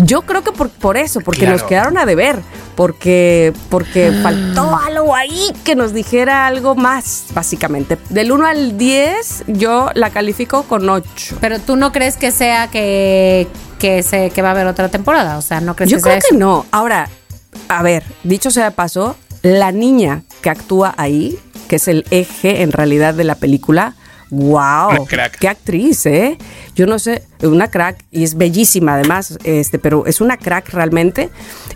[SPEAKER 2] Yo creo que por, por eso, porque
[SPEAKER 3] Claro.
[SPEAKER 2] nos quedaron a deber, porque, porque faltó algo ahí que nos dijera algo más, básicamente. Del 1 al 10, yo la califico con 8.
[SPEAKER 1] Pero tú no crees que sea que, que, se, que va a haber otra temporada. O sea, no crees
[SPEAKER 2] Yo
[SPEAKER 1] que
[SPEAKER 2] creo
[SPEAKER 1] sea
[SPEAKER 2] que
[SPEAKER 1] eso.
[SPEAKER 2] no. Ahora, a ver, dicho sea de paso, la niña que actúa ahí, que es el eje en realidad de la película, wow,
[SPEAKER 3] crack.
[SPEAKER 2] qué actriz, ¿eh? Yo no sé, una crack y es bellísima además, este, pero es una crack realmente.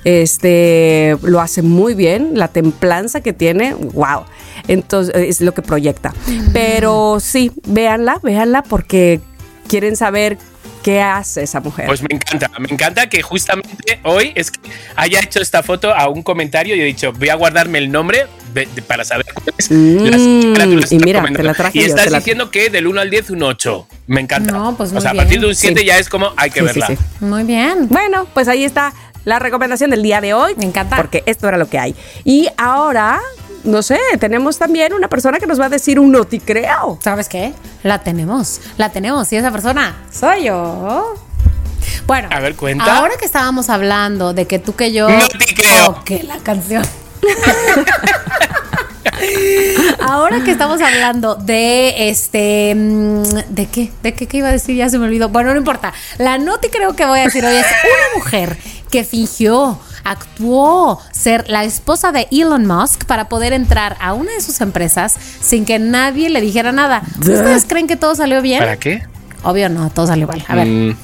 [SPEAKER 2] Este, lo hace muy bien, la templanza que tiene, wow. Entonces es lo que proyecta. Pero sí, véanla, véanla porque quieren saber qué hace esa mujer.
[SPEAKER 3] Pues me encanta, me encanta que justamente hoy es que haya hecho esta foto a un comentario y he dicho, voy a guardarme el nombre de- de- para saber cuáles
[SPEAKER 2] Mm,
[SPEAKER 3] las criaturas
[SPEAKER 2] y mira, te la traje
[SPEAKER 3] Y
[SPEAKER 2] yo,
[SPEAKER 3] estás
[SPEAKER 2] la-
[SPEAKER 3] diciendo que del 1 al 10 un 8. Me encanta.
[SPEAKER 1] No, pues
[SPEAKER 3] o
[SPEAKER 1] muy
[SPEAKER 3] sea, a
[SPEAKER 1] bien.
[SPEAKER 3] partir de un 7
[SPEAKER 2] Sí.
[SPEAKER 3] ya es como hay que
[SPEAKER 2] Sí, sí,
[SPEAKER 3] verla.
[SPEAKER 2] sí.
[SPEAKER 1] Muy bien.
[SPEAKER 2] Bueno, pues ahí está la recomendación del día de hoy.
[SPEAKER 1] Me encanta.
[SPEAKER 2] Porque esto era lo que hay. Y ahora, no sé, tenemos también una persona que nos va a decir un noticreo.
[SPEAKER 1] ¿Sabes qué? La tenemos, la tenemos. Y esa persona soy yo. Bueno,
[SPEAKER 3] A ver, cuenta.
[SPEAKER 1] ahora que estábamos hablando de que tú que yo.
[SPEAKER 3] No te creo.
[SPEAKER 1] Ok, la canción. Ahora que estamos hablando de este. mm, ¿De qué? ¿De qué, qué iba a decir? Ya se me olvidó. Bueno, no importa. La noti creo que voy a decir hoy es una mujer que fingió, actuó ser la esposa de Elon Musk para poder entrar a una de sus empresas sin que nadie le dijera nada. ¿Ustedes creen que todo salió bien?
[SPEAKER 3] ¿Para qué?
[SPEAKER 1] Obvio no, todo salió mal. A ver,
[SPEAKER 3] Mm,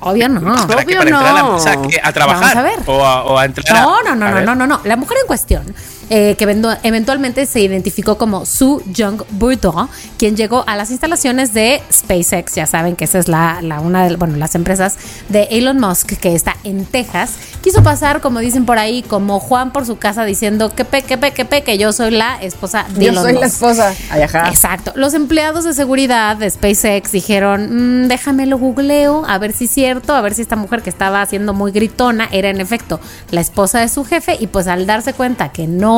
[SPEAKER 1] obvio no.
[SPEAKER 3] ¿Para qué?
[SPEAKER 2] obvio
[SPEAKER 3] ¿Para entrar a la
[SPEAKER 2] no.
[SPEAKER 3] ¿A trabajar?
[SPEAKER 1] Vamos a ver.
[SPEAKER 3] ¿O a, o a entrar a-
[SPEAKER 1] No, no, no,
[SPEAKER 3] a
[SPEAKER 1] no, no, no, no. La mujer en cuestión, eh, que eventualmente se identificó como Sue Jung Burdo, quien llegó a las instalaciones de SpaceX. Ya saben que esa es la, la- una de bueno, las empresas de Elon Musk que está en Texas. Quiso pasar, como dicen por ahí, como Juan por su casa diciendo que pe, que pe, que pe, que yo soy la esposa de
[SPEAKER 2] Yo
[SPEAKER 1] Elon
[SPEAKER 2] soy la
[SPEAKER 1] Musk.
[SPEAKER 2] esposa. Ay, ajá.
[SPEAKER 1] Exacto. Los empleados de seguridad de SpaceX dijeron, "Mm, déjame lo googleo, a ver si es cierto, a ver si esta mujer que estaba haciendo muy gritona era en efecto la esposa de su jefe y pues al darse cuenta que no,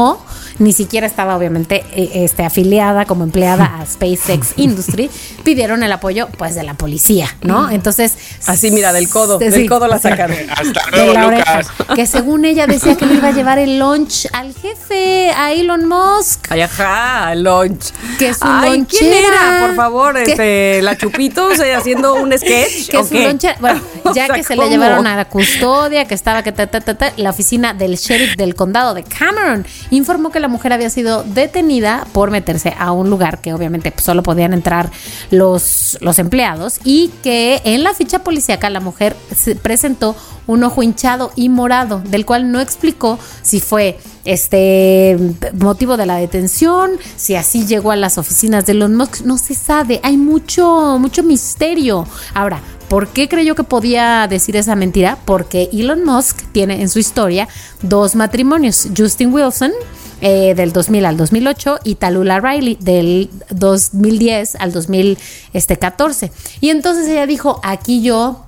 [SPEAKER 1] ni siquiera estaba obviamente eh, este, afiliada como empleada a SpaceX Industry, pidieron el apoyo pues de la policía, ¿no? Entonces...
[SPEAKER 2] Así, mira, del codo,
[SPEAKER 1] sí,
[SPEAKER 2] del codo la sacaron.
[SPEAKER 3] Hasta
[SPEAKER 1] De
[SPEAKER 3] luego,
[SPEAKER 1] la oreja.
[SPEAKER 3] Lucas.
[SPEAKER 1] Que según ella decía que le iba a llevar el lunch al jefe, a Elon Musk.
[SPEAKER 2] Ay, ajá, lunch.
[SPEAKER 1] Que su
[SPEAKER 2] Ay, ¿quién
[SPEAKER 1] lonchera.
[SPEAKER 2] era? Por favor, este, la Chupitos eh, haciendo un sketch.
[SPEAKER 1] que
[SPEAKER 2] ¿o
[SPEAKER 1] su
[SPEAKER 2] qué?
[SPEAKER 1] lonchera- bueno,
[SPEAKER 2] O
[SPEAKER 1] ya
[SPEAKER 2] sea,
[SPEAKER 1] que se le llevaron a la custodia, que estaba que ta, ta, ta, ta, la oficina del sheriff del condado de Cameron informó que la mujer había sido detenida por meterse a un lugar que obviamente solo podían entrar los, los empleados y que en la ficha policíaca la mujer se presentó un ojo hinchado y morado, del cual no explicó si fue este motivo de la detención, si así llegó a las oficinas de Elon Musk, no se sabe, hay mucho mucho misterio. Ahora, ¿Por qué creyó que podía decir esa mentira? Porque Elon Musk tiene en su historia dos matrimonios, Justin Wilson eh, del 2000 al 2008 y Talula Riley del 2010 al 2014. Y entonces ella dijo, aquí yo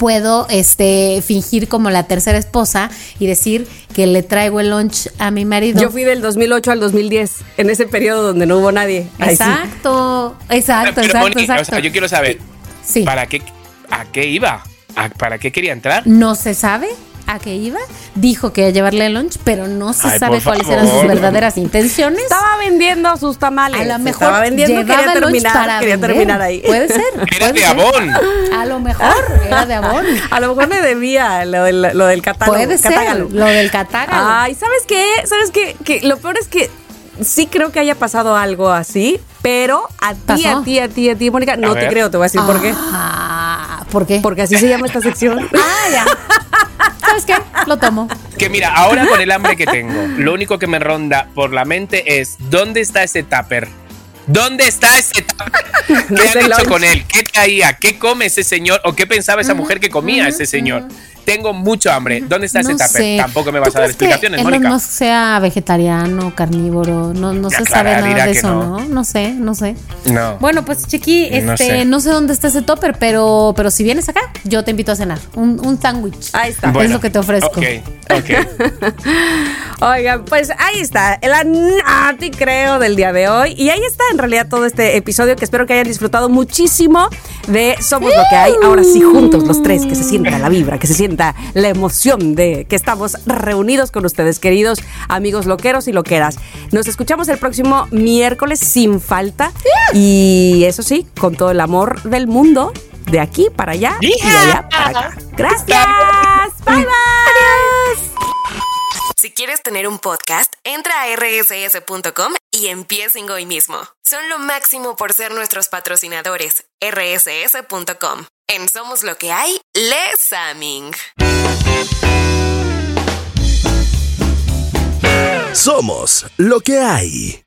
[SPEAKER 1] puedo este fingir como la tercera esposa y decir que le traigo el lunch a mi marido.
[SPEAKER 2] Yo fui del 2008 al 2010, en ese periodo donde no hubo nadie. Ahí sí.
[SPEAKER 1] Exacto, exacto,
[SPEAKER 3] Pero,
[SPEAKER 1] exacto,
[SPEAKER 3] Moni,
[SPEAKER 1] exacto.
[SPEAKER 3] O sea, yo quiero saber,
[SPEAKER 1] Sí.
[SPEAKER 3] ¿para qué, ¿a qué iba? ¿A- ¿Para qué quería entrar?
[SPEAKER 1] No se sabe a qué iba. Dijo que a llevarle el lunch, pero no se
[SPEAKER 3] Ay,
[SPEAKER 1] sabe cuáles eran sus verdaderas intenciones.
[SPEAKER 2] Estaba vendiendo sus tamales.
[SPEAKER 1] A lo mejor
[SPEAKER 2] estaba vendiendo, quería terminar,
[SPEAKER 1] para
[SPEAKER 2] quería
[SPEAKER 1] vender.
[SPEAKER 2] terminar ahí.
[SPEAKER 1] Puede ser.
[SPEAKER 3] Era
[SPEAKER 1] puede
[SPEAKER 3] de
[SPEAKER 1] ser.
[SPEAKER 3] Avon.
[SPEAKER 1] A lo mejor era de Avon.
[SPEAKER 2] A lo mejor le debía lo del, lo del catálogo.
[SPEAKER 1] Puede ser
[SPEAKER 2] catágalo.
[SPEAKER 1] lo del catálogo.
[SPEAKER 2] Ay, ¿sabes qué? ¿Sabes qué? Que lo peor es que sí creo que haya pasado algo así, pero a ti, a ti, a ti, a ti, Mónica, no te
[SPEAKER 3] ver.
[SPEAKER 2] creo, te voy a decir por qué.
[SPEAKER 1] Ah, ¿Por qué?
[SPEAKER 2] Porque así se llama esta sección.
[SPEAKER 1] Ah, ya. ¿Sabes qué? Lo tomo.
[SPEAKER 3] Que mira, ahora con el hambre que tengo, lo único que me ronda por la mente es ¿dónde está ese tupper? ¿Dónde está ese tupper? ¿Qué han hecho
[SPEAKER 2] lunch.
[SPEAKER 3] con él? ¿Qué traía? ¿Qué come ese señor? ¿O qué pensaba esa mujer que comía ese señor? Tengo mucho hambre. ¿Dónde está ese
[SPEAKER 1] No
[SPEAKER 3] tupper?
[SPEAKER 1] sé.
[SPEAKER 3] Tampoco me
[SPEAKER 1] ¿Tú
[SPEAKER 3] vas a dar explicaciones, Mónica.
[SPEAKER 1] Musk sea vegetariano, carnívoro, no, no
[SPEAKER 3] Ya,
[SPEAKER 1] se
[SPEAKER 3] Clara,
[SPEAKER 1] sabe nada de eso,
[SPEAKER 3] no.
[SPEAKER 1] ¿no? No sé, no sé.
[SPEAKER 3] No.
[SPEAKER 1] Bueno, pues Chiqui,
[SPEAKER 3] No
[SPEAKER 1] este,
[SPEAKER 3] sé.
[SPEAKER 1] no sé dónde está ese topper, pero, pero si vienes acá, yo te invito a cenar. Un, un sándwich.
[SPEAKER 2] Ahí está.
[SPEAKER 1] es lo que te ofrezco.
[SPEAKER 3] Ok, ok.
[SPEAKER 2] Oigan, pues ahí está, el Nati creo del día de hoy. Y ahí está en realidad todo este episodio que espero que hayan disfrutado muchísimo de Somos lo que hay. Ahora sí, juntos los tres, que se sienta la vibra, que se sienta la emoción de que estamos reunidos con ustedes, queridos amigos loqueros y loqueras. Nos escuchamos el próximo miércoles sin falta. Y eso sí, con todo el amor del mundo, de aquí para allá y de allá para acá. Gracias. Bye bye.
[SPEAKER 5] Si quieres tener un podcast, entra a rss.com y empiecen hoy mismo. Son lo máximo por ser nuestros patrocinadores. rss.com. En Somos lo que hay, Les Aming.
[SPEAKER 6] Somos lo que hay.